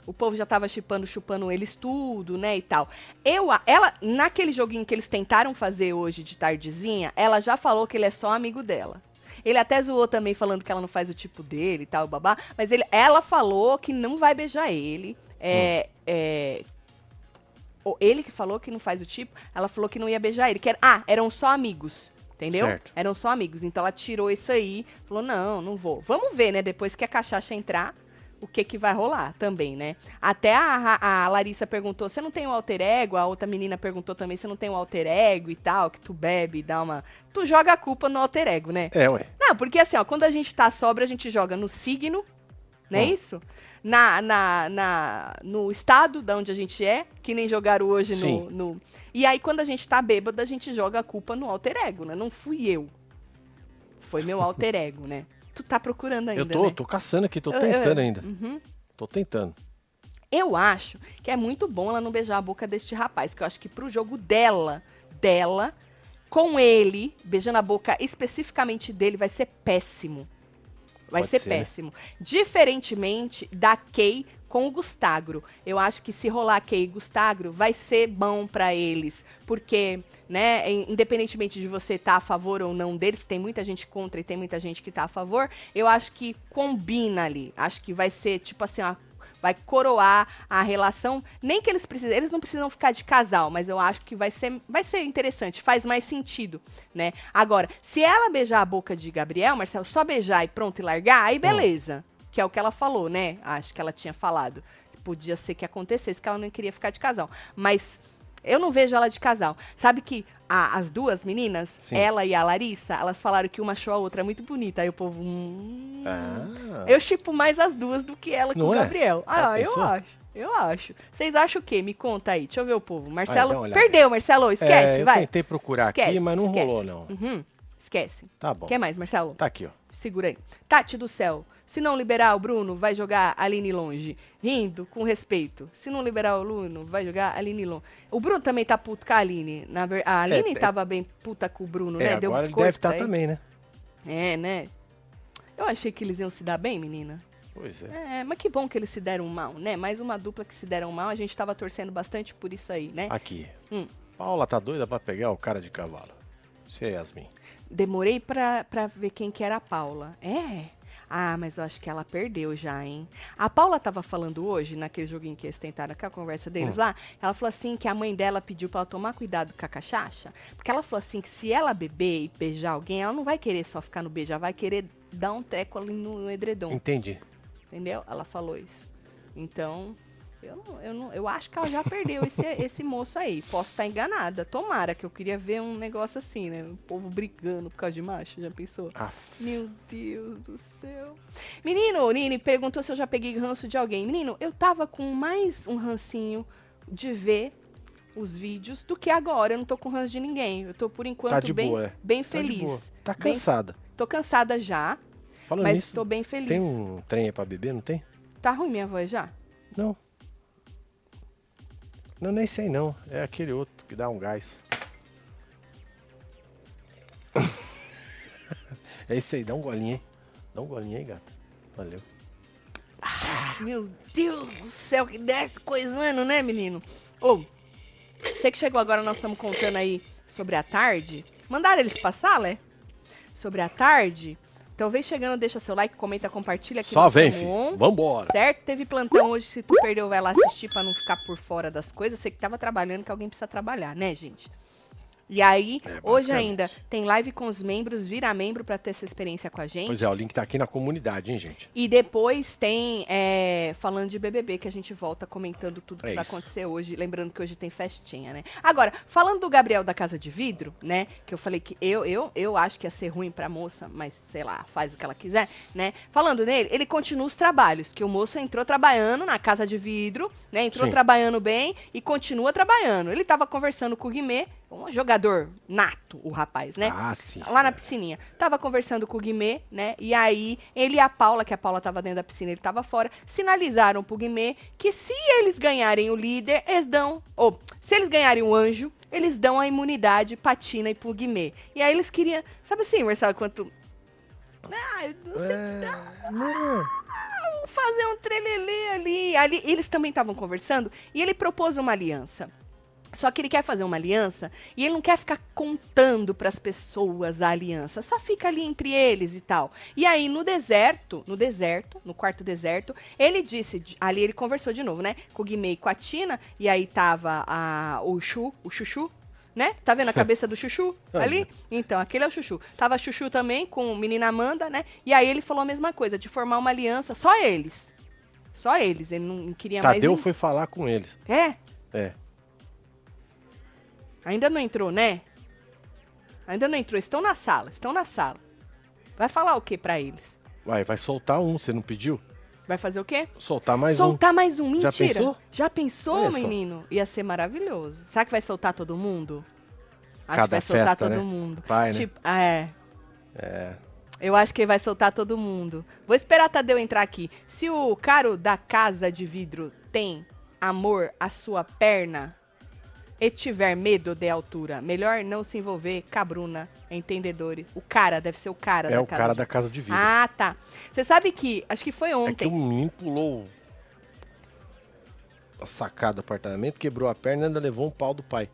O povo já tava chipando, chupando eles tudo, né, e tal. Eu, ela, naquele joguinho que eles tentaram fazer hoje de tardezinha, ela já falou que ele é só amigo dela. Ele até zoou também falando que ela não faz o tipo dele e tal, babá. Mas ele, ela falou que não vai beijar ele. É, é, o- ele que falou que não faz o tipo, ela falou que não ia beijar ele. Que era, ah, eram só amigos. Entendeu? Certo. Eram só amigos. Então ela tirou isso aí, falou: não, não vou. Vamos ver, né? Depois que a cachaça entrar, o que que vai rolar também, né? Até a, a Larissa perguntou: você não tem um alter ego? A outra menina perguntou também: você não tem um alter ego e tal, que tu bebe e dá uma. Tu joga a culpa no alter ego, né? É, ué. Não, porque assim, ó, quando a gente tá sobra, a gente joga no signo, não é isso? Na, na, na, no estado da onde a gente é, que nem jogaram hoje no, no. E aí, quando a gente tá bêbado, a gente joga a culpa no alter ego, né? Não fui eu. Foi meu alter ego, né? Tu tá procurando ainda, Eu tô, né? tô caçando aqui, tô Eu- tentando eu- ainda. Uhum. Tô tentando. Eu acho que é muito bom ela não beijar a boca deste rapaz, que eu acho que pro jogo dela, dela, com ele, beijando a boca especificamente dele, vai ser péssimo. Vai Pode ser, ser, né? péssimo. Diferentemente da Kay com o Gustagro. Eu acho que se rolar Kay e Gustagro, vai ser bom pra eles. Porque, né, in- independentemente de você estar a favor ou não deles, tem muita gente contra e tem muita gente que tá a favor, eu acho que combina ali. Acho que vai ser, tipo assim, ó, vai coroar a relação. Nem que eles precisem, eles não precisam ficar de casal, mas eu acho que vai ser, vai ser interessante, faz mais sentido, né? Agora, se ela beijar a boca de Gabriel, Marcelo, só beijar e pronto e largar, aí beleza. Que é o que ela falou, né? Acho que ela tinha falado. Podia ser que acontecesse, que ela não queria ficar de casal. Mas eu não vejo ela de casal. Sabe que a- as duas meninas, Sim. ela e a Larissa, elas falaram que uma achou a outra muito bonita. Aí o povo. Hum, Ah, eu chipo mais as duas do que ela com o é? Gabriel. Já Ah, eu acho. Eu acho. Vocês acham o quê? Me conta aí. Deixa eu ver o povo. Marcelo. olhada. perdeu, Marcelo. Esquece, é, eu vai. tentei procurar aqui, Esquece, mas não esquece. rolou, não. Uhum, esquece. Tá bom. Quer mais, Marcelo? Tá aqui, ó. Segura aí. Tati do céu. Se não liberar o Bruno, vai jogar a Aline longe. Rindo, com respeito. Se não liberar o Bruno, vai jogar a Aline longe. O Bruno também tá puto com a Aline. Na ver... A Aline é- tava bem puta com o Bruno, É, né? Deu agora ele biscoito deve estar ele. também, né? É, né? Eu achei que eles iam se dar bem, menina. Pois é. É, mas que bom que eles se deram mal, né? Mais uma dupla que se deram mal. A gente tava torcendo bastante por isso aí, né? Aqui. Hum. Paula tá doida pra pegar o cara de cavalo. Você é Yasmin. Demorei pra, pra ver quem que era a Paula. É? Ah, mas eu acho que ela perdeu já, hein? A Paula tava falando hoje, naquele joguinho que eles tentaram, naquela conversa deles lá, ela falou assim que a mãe dela pediu pra ela tomar cuidado com a cachaça, porque ela falou assim que se ela beber e beijar alguém, ela não vai querer só ficar no beijo, ela vai querer dar um treco ali no, no edredom. Entendi. Entendeu? Ela falou isso. Então, eu, não, eu, não, eu acho que ela já perdeu esse, esse moço aí. Posso estar enganada. Tomara, que eu queria ver um negócio assim, né? O povo brigando por causa de macho, já pensou? Aff. Meu Deus do céu. Menino, Nini perguntou se eu já peguei ranço de alguém. Menino, eu tava com mais um rancinho de ver os vídeos do que agora. Eu não tô com ranço de ninguém. Eu tô, por enquanto, Tá de bem, boa, é. bem Tá feliz. Tá Bem- cansada. tô cansada já, Falando mas nisso, tô bem feliz. tem um trem aí pra beber, não tem? Tá ruim minha voz já? Não. Não, nem sei não. É aquele outro que dá um gás. é esse aí, dá um golinho aí. Dá um golinho aí, gata. Valeu. Meu Deus do céu, que desce coisando, né, menino? Ô, você que chegou agora, nós estamos contando aí sobre a tarde. Mandaram eles passar, né? Sobre a tarde. Então vem chegando, deixa seu like, comenta, compartilha aqui Só vem, filho. Vambora. Certo? Teve plantão hoje, se tu perdeu, vai lá assistir pra não ficar por fora das coisas. Você que tava trabalhando, que alguém precisa trabalhar, né, gente? E aí, É, hoje ainda tem live com os membros, vira membro pra ter essa experiência com a gente. Pois é, o link tá aqui na comunidade, hein, gente? E depois tem, é, falando de BBB, que a gente volta comentando tudo que É vai isso. acontecer hoje. Lembrando que hoje tem festinha, né? Agora, falando do Gabriel da Casa de Vidro, né? Que eu falei que eu, eu, eu acho que ia ser ruim pra moça, mas sei lá, faz o que ela quiser, né? Falando nele, ele continua os trabalhos, que o moço entrou trabalhando na Casa de Vidro, né? Entrou Sim. trabalhando bem e continua trabalhando. Ele tava conversando com o Guimê, um jogador nato, o rapaz, né? Ah, sim. Lá na piscininha. Tava conversando com o Guimê, né? E aí, ele e a Paula, que a Paula tava dentro da piscina, ele tava fora, sinalizaram pro Guimê que se eles ganharem o líder, eles dão. Ou, se eles ganharem o anjo, eles dão a imunidade patina e pro Guimê. E aí eles queriam. Sabe assim, Marcelo, quanto. Ah, você É, não. vamos fazer um trelelê ali. ali. Eles também estavam conversando e ele propôs uma aliança. Só que ele quer fazer uma aliança e ele não quer ficar contando para as pessoas a aliança, só fica ali entre eles e tal. E aí no deserto, no deserto, no quarto deserto, ele disse, ali ele conversou de novo, né, com o Guimê e com a Tina, e aí tava a, o Chu, o Chuchu, né? Tá vendo a cabeça do Chuchu ali? Então, aquele é o Chuchu. Tava Chuchu também com o menina Amanda, né? E aí ele falou a mesma coisa, de formar uma aliança, só eles. Só eles, ele não queria mais Tadeu foi falar com eles. É? É. Ainda não entrou, né? Ainda não entrou. Estão na sala, estão na sala. Vai falar o que pra eles? Vai, vai soltar um, você não pediu? Vai fazer o quê? Soltar mais soltar mais um. Mentira. Já pensou? Já pensou, menino? Ia ser maravilhoso. Será que vai soltar todo mundo? Acho Cada que vai soltar festa, todo né? mundo. Vai, né? Tipo, ah, é. É. Eu acho que vai soltar todo mundo. Vou esperar Tadeu entrar aqui. Se o caro da casa de vidro tem amor à sua perna e tiver medo de altura, melhor não se envolver com a Bruna, entendedores. O cara, deve ser o cara É da o casa cara de... da casa de vidro. Ah, tá. Você sabe que, acho que foi é que ontem. o menino pulou a sacada do apartamento, quebrou a perna e ainda levou um pau do pai.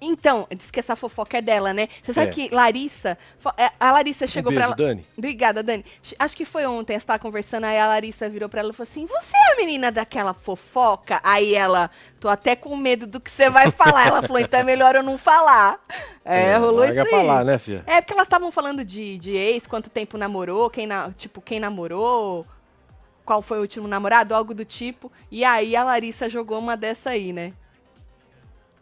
Então, diz que essa fofoca é dela, né? Você sabe É. que Larissa. é, A Larissa chegou um pra beijo, ela. Dani. Obrigada, Dani. Ch- Acho que foi ontem, você tava conversando, aí a Larissa virou pra ela e falou assim: Você é a menina daquela fofoca? Aí ela, tô até com medo do que você vai falar. Ela falou, então é melhor eu não falar. É, rolou larga isso pra aí. lá, né, filha? É, porque elas estavam falando de, de ex, quanto tempo namorou, quem na, tipo, quem namorou, qual foi o último namorado, algo do tipo. E aí a Larissa jogou uma dessa aí, né?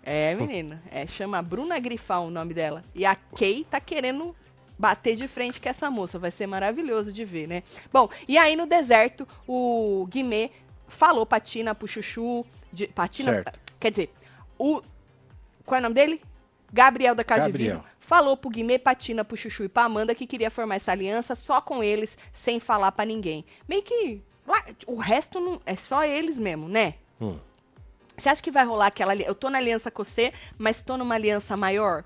É, menina. É, chama Bruna Grifão o nome dela. E a Kay tá querendo bater de frente com essa moça. Vai ser maravilhoso de ver, né? Bom, e aí no deserto, o Guimê falou pra Tina, pro Chuchu. De, pra Tina, Certo. quer dizer, o. Qual é o nome dele? Gabriel da Casa Gabriel. Falou pro Guimê, pra Tina, pro Chuchu e pra Amanda que queria formar essa aliança só com eles, sem falar pra ninguém. Meio que. o resto não, é só eles mesmo, né? Hum. Você acha que vai rolar aquela Eu tô na aliança com você, mas tô numa aliança maior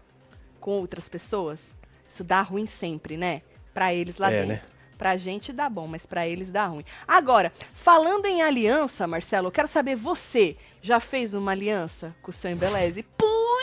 com outras pessoas? Isso dá ruim sempre, né? Pra eles lá É, dentro. né? Pra gente dá bom, mas pra eles dá ruim. Agora, falando em aliança, Marcelo, eu quero saber, você já fez uma aliança com o seu Embeleze?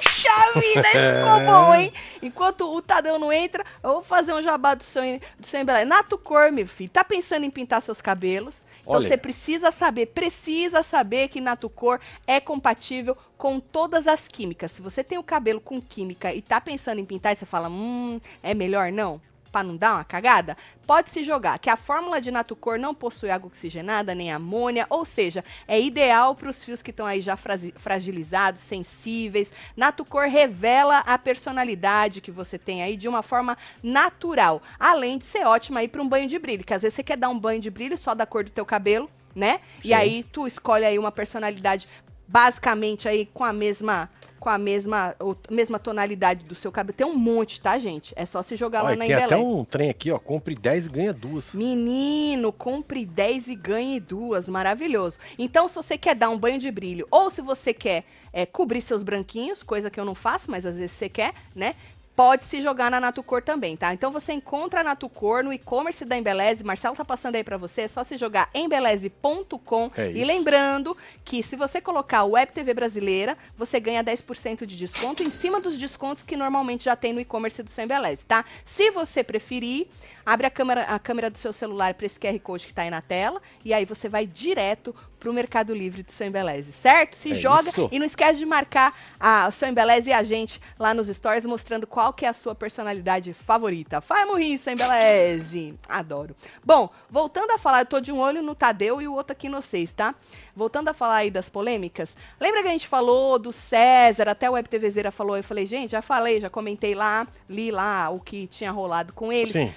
Puxa vida, esse ficou bom, hein? Enquanto o Tadeu não entra, eu vou fazer um jabá do seu, do Embeleze. Nato Cor, meu filho, tá pensando em pintar seus cabelos? Então Olha. você precisa saber, precisa saber que Nato Cor é compatível com todas as químicas. Se você tem o cabelo com química e tá pensando em pintar e você fala, hum, é melhor não? Pra não dar uma cagada, pode se jogar, que a fórmula de Natucor não possui água oxigenada nem amônia, ou seja, é ideal para os fios que estão aí já fragilizados, sensíveis. Natucor revela a personalidade que você tem aí de uma forma natural, além de ser ótima aí para um banho de brilho, que às vezes você quer dar um banho de brilho só da cor do teu cabelo, né? E Sim. aí tu escolhe aí uma personalidade basicamente aí com a mesma com a mesma, mesma tonalidade do seu cabelo. Tem um monte, tá, gente? É só se jogar lá Olha, na tem Embelé. até um trem aqui, ó. Compre 10 e ganha duas. Menino, compre 10 e ganhe duas. Maravilhoso. Então, se você quer dar um banho de brilho, ou se você quer é, cobrir seus branquinhos, coisa que eu não faço, mas às vezes você quer, né? Pode se jogar na Natucor também, tá? Então você encontra a Natucor no e-commerce da Embeleze. Marcelo tá passando aí pra você, é só se jogar embeleze.com. É e lembrando que se você colocar o Web TV brasileira, você ganha 10% de desconto em cima dos descontos que normalmente já tem no e-commerce do seu Embeleze, tá? Se você preferir, abre a câmera, a câmera do seu celular para esse QR Code que tá aí na tela e aí você vai direto pro Mercado Livre do seu Embeleze, certo? Se É joga isso. e não esquece de marcar a, o seu Embeleze e a gente lá nos stories mostrando qual que é a sua personalidade favorita. Vai morrer, seu Embeleze! Adoro. Bom, voltando a falar, eu tô de um olho no Tadeu e o outro aqui no vocês, tá? Voltando a falar aí das polêmicas, lembra que a gente falou do César, até o WebTVzeira falou, eu falei, gente, já falei, já comentei lá, li lá o que tinha rolado com eles. Sim.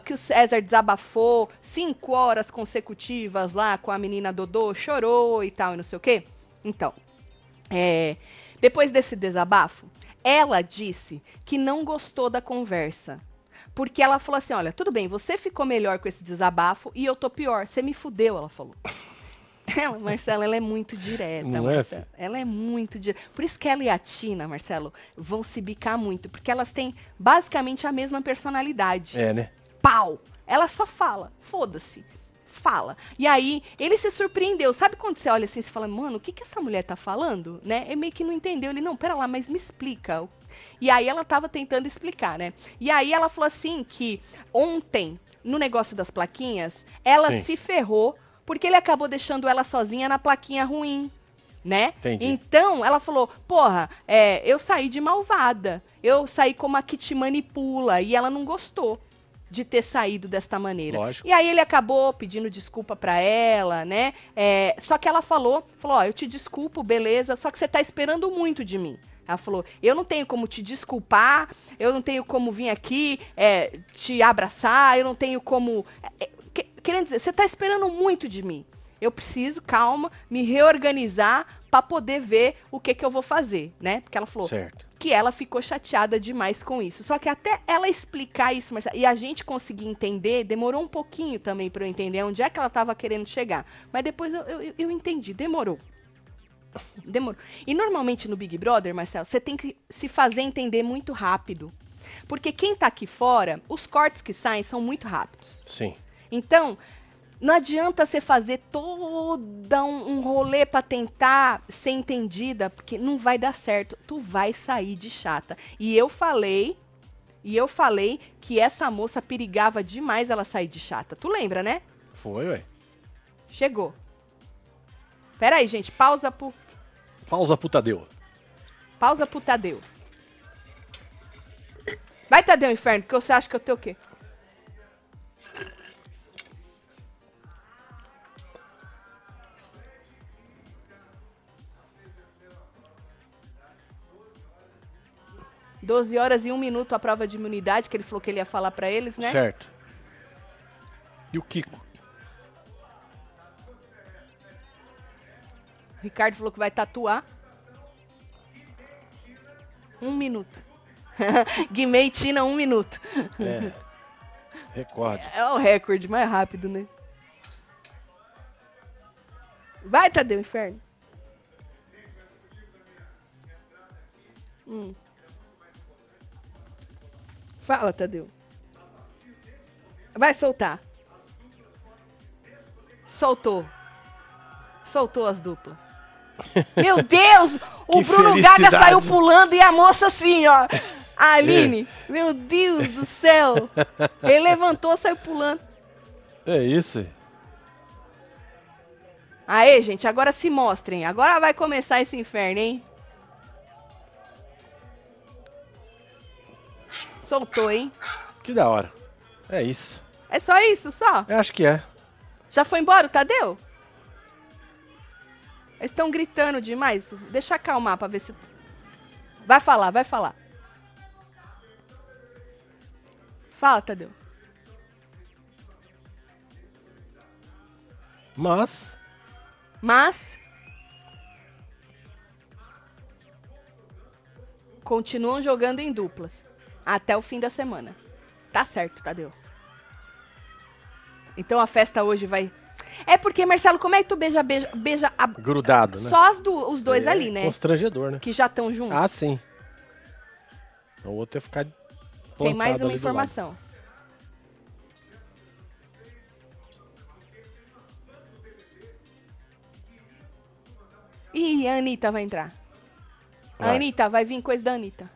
Que o César desabafou cinco horas consecutivas lá com a menina Dodô, chorou e tal, e não sei o quê. Então, é, depois desse desabafo, ela disse que não gostou da conversa. Porque ela falou assim: olha, tudo bem, você ficou melhor com esse desabafo e eu tô pior. Você me fudeu, ela falou. Ela, Marcelo, ela é muito direta, Não é, ela é muito direta. Por isso que ela e a Tina, Marcelo, vão se bicar muito. Porque elas têm basicamente a mesma personalidade É, né? Pau. Ela só fala, foda-se. Fala. E aí, ele se surpreendeu. Sabe quando você olha assim e fala, mano, o que, que essa mulher tá falando? Né? Ele meio que não entendeu. Ele, não, pera lá, mas me explica. E aí ela tava tentando explicar, né? E aí ela falou assim que ontem, no negócio das plaquinhas, ela Sim. se ferrou porque ele acabou deixando ela sozinha na plaquinha ruim. Né? Entendi. Então, ela falou: Porra, é, eu saí de malvada. Eu saí como a que te manipula. E ela não gostou de ter saído desta maneira. Lógico. E aí ele acabou pedindo desculpa pra ela, né? É, só que ela falou: falou, ó, eu te desculpo, beleza, só que você tá esperando muito de mim. Ela falou: eu não tenho como te desculpar, eu não tenho como vir aqui é, te abraçar, eu não tenho como. é, é, que- querendo dizer, você tá esperando muito de mim. Eu preciso, calma, me reorganizar pra poder ver o que que eu vou fazer, né? Porque ela falou Certo. Que ela ficou chateada demais com isso. Só que até ela explicar isso, Marcelo, e a gente conseguir entender, demorou um pouquinho também pra eu entender onde é que ela tava querendo chegar. Mas depois eu, eu, eu entendi, demorou. Demorou. E normalmente no Big Brother, Marcelo, você tem que se fazer entender muito rápido. Porque quem tá aqui fora, os cortes que saem são muito rápidos. Sim. Então, Não adianta você fazer toda um, um rolê pra tentar ser entendida, porque não vai dar certo. Tu vai sair de chata. E eu falei, e eu falei que essa moça perigava demais ela sair de chata. Tu lembra, né? Foi, ué. Chegou. Pera aí, gente. Pausa pro, Pausa pro Tadeu. pausa pro Tadeu. Vai, Tadeu, inferno, que você acha que eu tenho o quê? Doze horas e um minuto a prova de imunidade, que ele falou que ele ia falar pra eles, né? Certo. E o Kiko? O Ricardo falou que vai tatuar. Um minuto. Guimê e Tina, um minuto. É. Recorde. É o recorde mais rápido, né? Vai, Tadeu, inferno. Hum. Fala, Tadeu. Vai soltar. Soltou. Soltou as duplas. Meu Deus! O Que Bruno Gaga saiu pulando e a moça assim, ó. A Aline. Meu Deus do céu. Ele levantou, saiu pulando. É isso. aí. Aê, gente, agora se mostrem. Agora vai começar esse inferno, hein? Soltou, hein? Que da hora. É isso. É só isso, só? Eu acho que é. Já foi embora o Tadeu? Eles estão gritando demais. Deixa acalmar pra ver se. Vai falar, vai falar. Fala, Tadeu. Mas, Mas. Continuam jogando em duplas. Até o fim da semana. Tá certo, Tadeu. Então a festa hoje vai. É porque, Marcelo, como é que tu beija, beija, beija a- grudado, né? só do- os dois É ali, né? Constrangedor, né? Que já estão juntos. Ah, sim. O outro ia ficar Tem mais uma informação. Ih, a Anitta vai entrar. A Vai. Anitta, vai vir coisa da Anitta.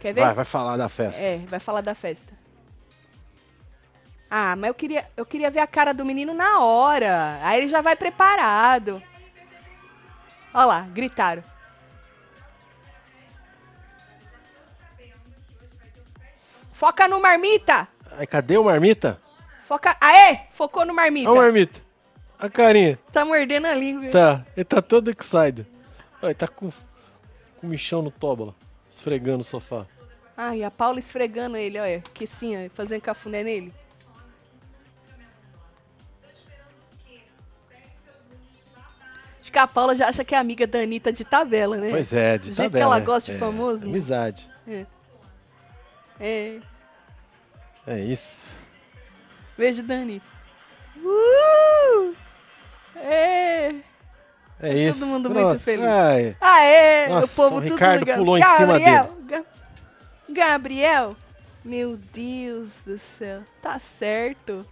Quer ver? Vai, vai falar da festa. É, vai falar da festa. Ah, mas eu queria, eu queria ver a cara do menino na hora. Aí ele já vai preparado. Olha lá, gritaram. Foca no marmita! Aí, cadê o Marmita? Foca. Aê! Focou no marmita. Olha o Marmita. A carinha. Tá mordendo a língua. Tá, ele tá todo excited. Ele tá com, com o michão no toba, esfregando o sofá. Ai, a Paula esfregando ele, olha. Que sim, ó, fazendo cafuné nele. Acho que a Paula já acha que é amiga da Anitta de tabela, né? Pois é, de Do jeito tabela. que ela gosta de É, famoso. Amizade. É. É isso. Beijo, Dani. Uh! É. É isso. todo mundo Pronto. muito feliz. Ai, Aê! Nossa, o povo o tudo Ricardo ligando. pulou em cima Gabriel, Ga- Gabriel! Meu Deus do céu. Tá certo.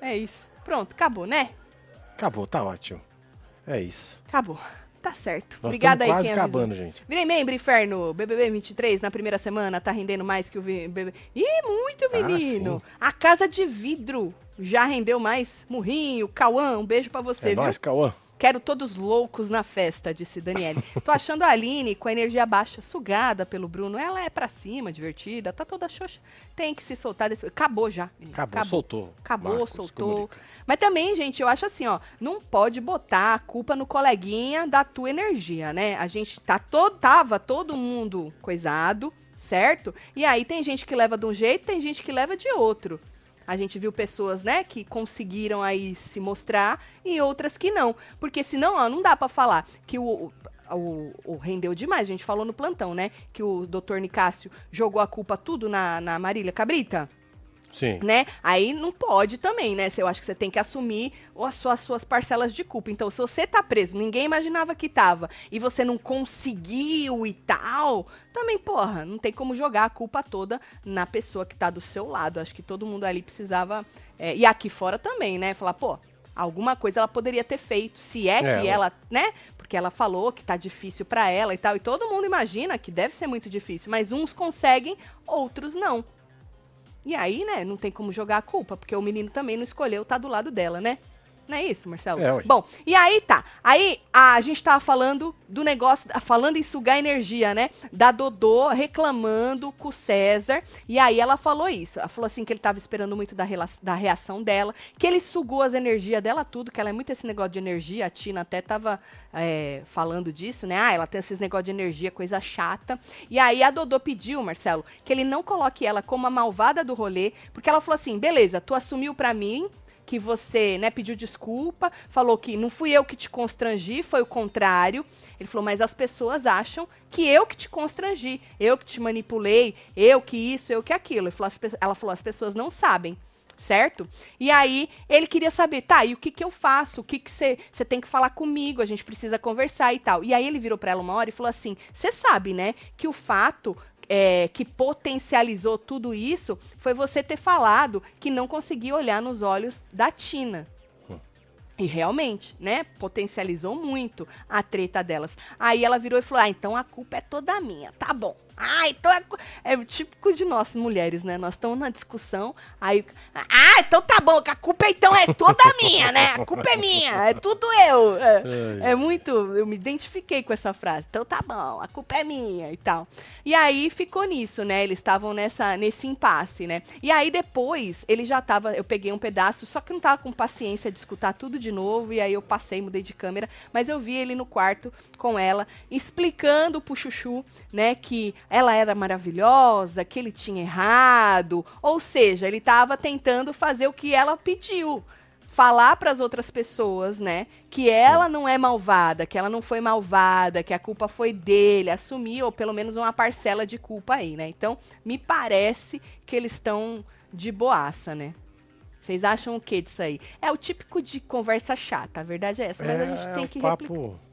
É isso. Pronto, acabou, né? acabou, tá ótimo. É isso. Acabou. Tá certo. Nós Obrigada aí quase quem avisou. acabando, gente. Virei membro, inferno. BBB 23 na primeira semana tá rendendo mais que o BBB. Ih, muito, Ah, menino. sim. a casa de vidro já rendeu mais. Murrinho, Cauã, um beijo pra você, É viu? Cauã. Quero todos loucos na festa, disse Daniele. Tô achando a Aline com a energia baixa, sugada pelo Bruno. Ela é pra cima, divertida, tá toda xoxa. Tem que se soltar desse. Acabou já. menino. Acabou, soltou. Acabou, Marcos soltou. comunica. Mas também, gente, eu acho assim, ó, não pode botar a culpa no coleguinha da tua energia, né? A gente tá todo, tava todo mundo coisado, certo? E aí tem gente que leva de um jeito, tem gente que leva de outro. A gente viu pessoas, né, que conseguiram aí se mostrar e outras que não. Porque senão, ó, não dá pra falar que o, o, o rendeu demais. A gente falou no plantão, né? Que o doutor Nicásio jogou a culpa tudo na, na Marília Cabrita. Sim. né? Aí não pode também, né? Eu acho que você tem que assumir as suas, as suas parcelas de culpa. Então, se você tá preso, ninguém imaginava que tava, e você não conseguiu e tal, também, porra, não tem como jogar a culpa toda na pessoa que tá do seu lado. Acho que todo mundo ali precisava. é, e aqui fora também, né? Falar, pô, alguma coisa ela poderia ter feito. Se é, É, que ela- ela, né? Porque ela falou que tá difícil pra ela e tal. E todo mundo imagina que deve ser muito difícil. Mas uns conseguem, outros não. E aí, né, não tem como jogar a culpa, porque o menino também não escolheu estar do lado dela, né? Não é isso, Marcelo? É. Bom, e aí tá. Aí a gente tava falando do negócio, falando em sugar energia, né? Da Dodô reclamando com o César. E aí ela falou isso. Ela falou assim que ele tava esperando muito da, da reação dela, que ele sugou as energias dela tudo, que ela é muito esse negócio de energia. A Tina até tava é, falando disso, né? Ah, ela tem esses negócios de energia, coisa chata. E aí a Dodô pediu, Marcelo, que ele não coloque ela como a malvada do rolê, porque ela falou assim: beleza, tu assumiu pra mim que você, né, pediu desculpa, falou que não fui eu que te constrangi, foi o contrário. Ele falou, mas as pessoas acham que eu que te constrangi, eu que te manipulei, eu que isso, eu que aquilo. Falou, ela falou, as pessoas não sabem. Certo? E aí, ele queria saber, tá, e o que que eu faço? O que que você tem que falar comigo? A gente precisa conversar e tal. E aí, ele virou pra ela uma hora e falou assim: Você sabe, né, que o fato é, que potencializou tudo isso foi você ter falado que não conseguia olhar nos olhos da Tina. E realmente, né? Potencializou muito a treta delas. Aí ela virou e falou: Ah, então a culpa é toda minha. Tá bom. Ah, então é, é típico de nós mulheres, né? Nós estamos na discussão, aí. Ah, então tá bom, que a culpa então é toda minha, né? A culpa é minha, é tudo eu. É, é muito. Eu me identifiquei com essa frase. Então tá bom, a culpa é minha e tal. E aí ficou nisso, né? Eles estavam nessa nesse impasse, né? E aí depois ele já tava. Eu peguei um pedaço, só que não tava com paciência de escutar tudo de novo. E aí eu passei, mudei de câmera. Mas eu vi ele no quarto com ela, explicando pro Chuchu, né, que ela era maravilhosa, que ele tinha errado. Ou seja, ele tava tentando fazer o que ela pediu falar para as outras pessoas, né, que ela não é malvada, que ela não foi malvada, que a culpa foi dele, assumir ou pelo menos uma parcela de culpa aí, né? Então, me parece que eles estão de boaça, né? Vocês acham o que disso aí? É o típico de conversa chata, a verdade é essa, mas a gente tem um que papo... replicar.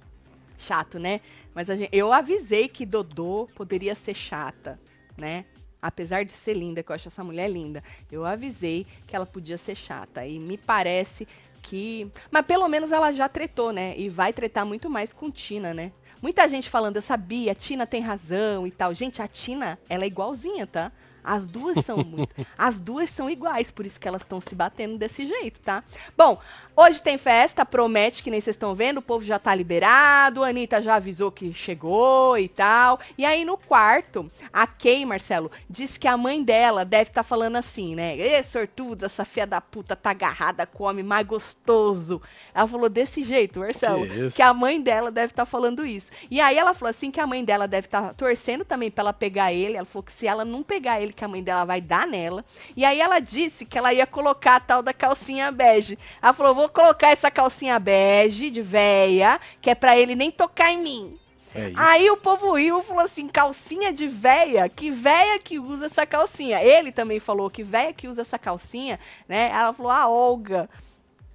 Chato, né? Mas gente, eu avisei que Dodô poderia ser chata, né? Apesar de ser linda, que eu acho essa mulher linda, eu avisei que ela podia ser chata. E me parece que. Mas pelo menos ela já tretou, né? E vai tretar muito mais com Tina, né? Muita gente falando, eu sabia, a Tina tem razão e tal. Gente, a Tina, ela é igualzinha, tá? As duas são muito. As duas são iguais, por isso que elas estão se batendo desse jeito, tá? Bom, hoje tem festa, promete que nem vocês estão vendo, o povo já tá liberado, a Anitta já avisou que chegou e tal. E aí no quarto, a Kay, Marcelo, disse que a mãe dela deve estar falando assim, né? Ê, sortuda, essa filha da puta tá agarrada com o homem mais gostoso. Ela falou desse jeito, Marcelo, Que que a mãe dela deve estar falando isso. E aí ela falou assim que a mãe dela deve estar torcendo também pra ela pegar ele. Ela falou que se ela não pegar ele, que a mãe dela vai dar nela. E aí ela disse que ela ia colocar a tal da calcinha bege. Ela falou: vou colocar essa calcinha bege de véia, que é pra ele nem tocar em mim. É. Aí o povo riu falou assim: calcinha de véia? Que véia que usa essa calcinha? Ele também falou que véia que usa essa calcinha, né? Ela falou: a Olga.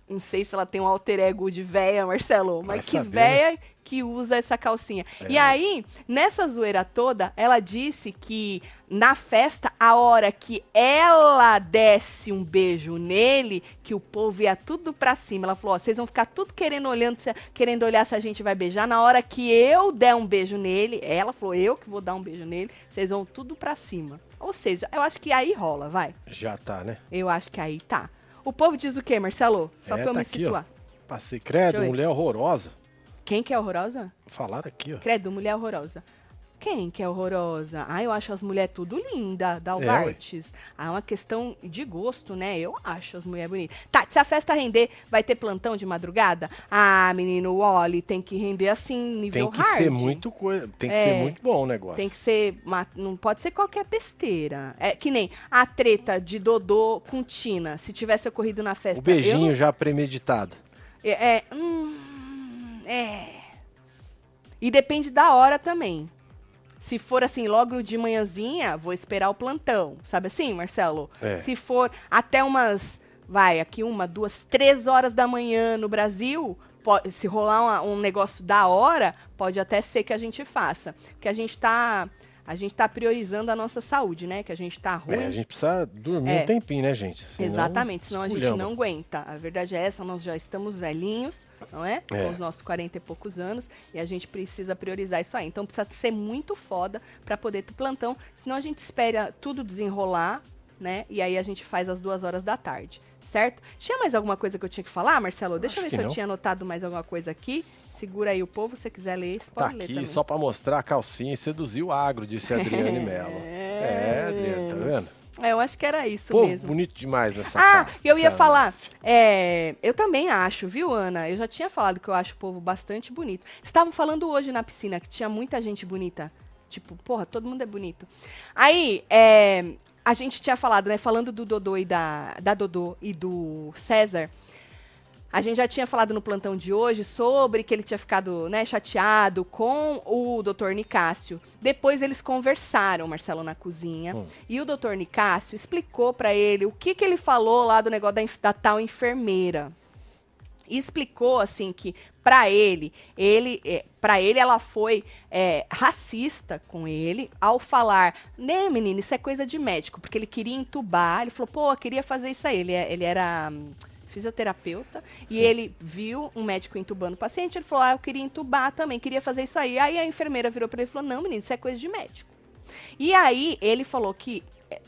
Não sei se ela tem um alter ego de véia, Marcelo, mas Vai que saber, véia que usa essa calcinha. E É. aí, nessa zoeira toda, ela disse que na festa, a hora que ela desse um beijo nele, que o povo ia tudo pra cima. Ela falou: ó, vocês vão ficar tudo querendo olhando, querendo olhar se a gente vai beijar. Na hora que eu der um beijo nele, ela falou: eu que vou dar um beijo nele, vocês vão tudo pra cima. Ou seja, eu acho que aí rola, vai. Já tá, né? Eu acho que aí tá. O povo diz o quê, Marcelo? Só É, pra eu tá me aqui, situar. Passei, Deixa credo, mulher horrorosa. Quem que é horrorosa? Falaram aqui, ó. Credo, mulher horrorosa. Quem que é horrorosa? Ah, eu acho as mulheres tudo linda, da É, ué. Alvartes. ah, é uma questão de gosto, né? Eu acho as mulheres bonitas. Tá, se a festa render, vai ter plantão de madrugada? Ah, menino, o Oli tem que render assim, nível Tem que hard. ser muito coisa. Tem que É. ser muito bom o negócio. Tem que ser. não pode ser qualquer besteira. É que nem a treta de Dodô com Tina. Se tivesse ocorrido na festa. O beijinho já premeditado. É. é, hum, é. E depende da hora também. Se for assim, logo de manhãzinha, vou esperar o plantão. Sabe assim, Marcelo? É. Se for até umas, vai, aqui uma, duas, três horas da manhã no Brasil, pode, se rolar uma- um negócio da hora, pode até ser que a gente faça. Porque a gente tá. A gente tá priorizando a nossa saúde, né? Que a gente tá ruim. É, a gente precisa dormir É. um tempinho, né, gente? Senão Exatamente, senão a gente esculhamba. não aguenta. A verdade é essa, nós já estamos velhinhos, não é? É. Com os nossos 40 e poucos anos, e a gente precisa priorizar isso aí. Então precisa ser muito foda para poder ter plantão, senão a gente espera tudo desenrolar, né? E aí a gente faz às duas horas da tarde, certo? Tinha mais alguma coisa que eu tinha que falar, Marcelo? Deixa eu Acho ver que se eu não. tinha anotado mais alguma coisa aqui. Segura aí o povo, se você quiser ler, você Tá pode ler aqui só pra mostrar a calcinha e seduzir o agro, disse a Adriane Mello. É, Adriane, tá vendo? É, eu acho que era isso Povo mesmo. bonito demais nessa Ah, casa. eu ia falar. é, eu também acho, viu, Ana? Eu já tinha falado que eu acho o povo bastante bonito. Estavam falando hoje na piscina que tinha muita gente bonita. Tipo, porra, todo mundo é bonito. Aí, é, a gente tinha falado, né? Falando do Dodô e da, da Dodô e do César. A gente já tinha falado no plantão de hoje sobre que ele tinha ficado né, chateado com o doutor Nicásio. Depois eles conversaram, Marcelo, na cozinha. Hum. E o doutor Nicásio explicou pra ele o que, que ele falou lá do negócio da, da tal enfermeira. E explicou assim que pra ele, ele, é, para ele ela foi é, racista com ele ao falar, né, menina, isso é coisa de médico, porque ele queria entubar. Ele falou, pô, eu queria fazer isso aí. Ele, é- ele era hum, fisioterapeuta e ele viu um médico entubando o paciente. Ele falou, ah, eu queria entubar também, queria fazer isso aí. Aí a enfermeira virou pra ele e falou, não, menino, isso é coisa de médico. E aí ele falou que é,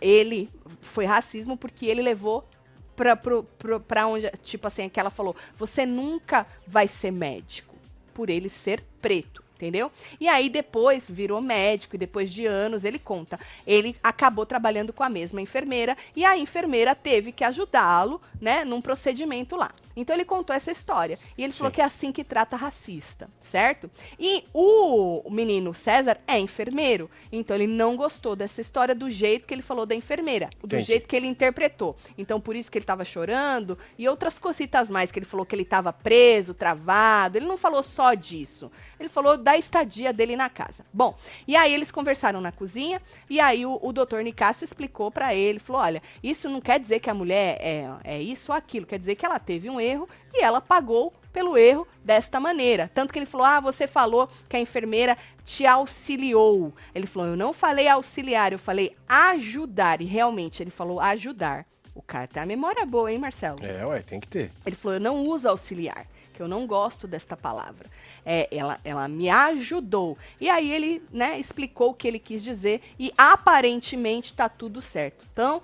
ele foi racismo porque ele levou pra, pro, pro, pra onde, tipo assim, que ela falou, você nunca vai ser médico por ele ser preto. Entendeu? E aí depois virou médico e depois de anos ele conta. Ele acabou trabalhando com a mesma enfermeira e a enfermeira teve que ajudá-lo, né, num procedimento lá. Então ele contou essa história e ele falou Sim. que é assim que trata racista, certo? E o menino César é enfermeiro, então ele não gostou dessa história do jeito que ele falou da enfermeira, do Entendi. jeito que ele interpretou. Então por isso que ele tava chorando e outras cositas mais que ele falou que ele tava preso, travado. Ele não falou só disso. Ele falou da estadia dele na casa. Bom, e aí eles conversaram na cozinha e aí o, o doutor Nicásio explicou pra ele, falou, olha, isso não quer dizer que a mulher é, é isso ou aquilo, quer dizer que ela teve um erro e ela pagou pelo erro desta maneira. Tanto que ele falou: Ah, você falou que a enfermeira te auxiliou. Ele falou: Eu não falei auxiliar, eu falei ajudar. E realmente ele falou ajudar. O cara tem a memória boa, hein, Marcelo? É, ué, tem que ter. Ele falou: Eu não uso auxiliar, que eu não gosto desta palavra. É, ela, ela me ajudou. E aí ele, né, explicou o que ele quis dizer e aparentemente tá tudo certo. Então, é-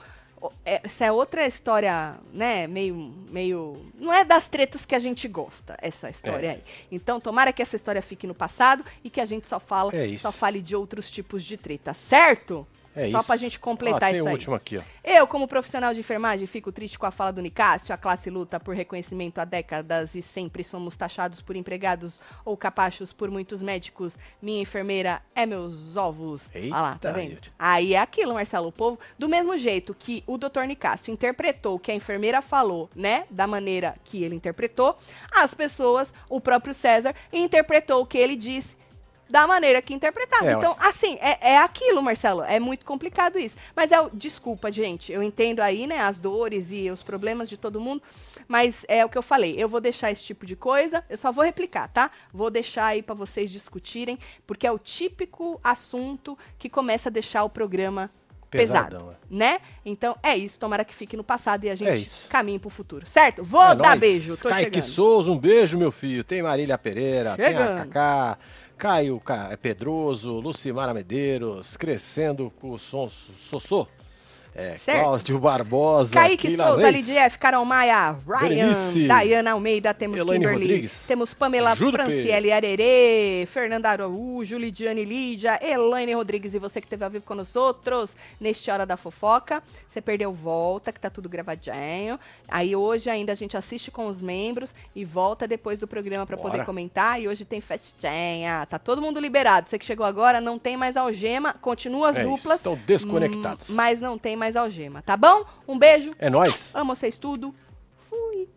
essa é outra história, né, meio, meio, não é das tretas que a gente gosta, essa história É. aí. Então, tomara que essa história fique no passado e que a gente só fala, É só fale de outros tipos de treta, certo? É só isso. pra gente completar Ó, tem isso o aí. último aqui, ó. Eu, como profissional de enfermagem, fico triste com a fala do Nicásio. A classe luta por reconhecimento há décadas e sempre somos taxados por empregados ou capachos por muitos médicos. Minha enfermeira é meus ovos. Olha lá, tá Eita, vendo? Aí é aquilo, Marcelo. O povo, do mesmo jeito que o doutor Nicásio interpretou o que a enfermeira falou, né? Da maneira que ele interpretou, as pessoas, o próprio César, interpretou o que ele disse da maneira que interpretava. É, então, assim, é, é aquilo, Marcelo. É muito complicado isso. Mas é o. Desculpa, gente. Eu entendo aí, né, as dores e os problemas de todo mundo. Mas é o que eu falei. Eu vou deixar esse tipo de coisa. Eu só vou replicar, tá? Vou deixar aí pra vocês discutirem, porque é o típico assunto que começa a deixar o programa pesado, Pesadão, né? Então é isso. Tomara que fique no passado e a gente É isso. caminhe pro futuro, certo? Vou É dar nóis. beijo. Tô Kaique chegando. Souza, um beijo, meu filho. Tem Marília Pereira, tem a Chegando. Cacá, Caio Ca- é Pedroso, Lucimara Medeiros, crescendo com o som Sossô. É, Certo. Cláudio Barbosa, Kaique Keila Souza, Reis, LDF, Carol Maia, Ryan, Berenice, Dayana Almeida, temos Elaine Kimberly, Rodrigues, temos Pamela Júlio Franciele Arerê, Fernanda Araújo, Lidiane Lídia, Elaine Rodrigues e você que esteve ao vivo com nós outros neste Hora da Fofoca. Você perdeu, volta, que tá tudo gravadinho. Aí hoje ainda a gente assiste com os membros e volta depois do programa para poder comentar. E hoje tem festinha, tá todo mundo liberado. Você que chegou agora, não tem mais algema, continua as É isso, duplas. estão desconectados. hum, Mas não tem mais mais algema, tá bom? Um beijo. É nóis. Amo vocês tudo. Fui.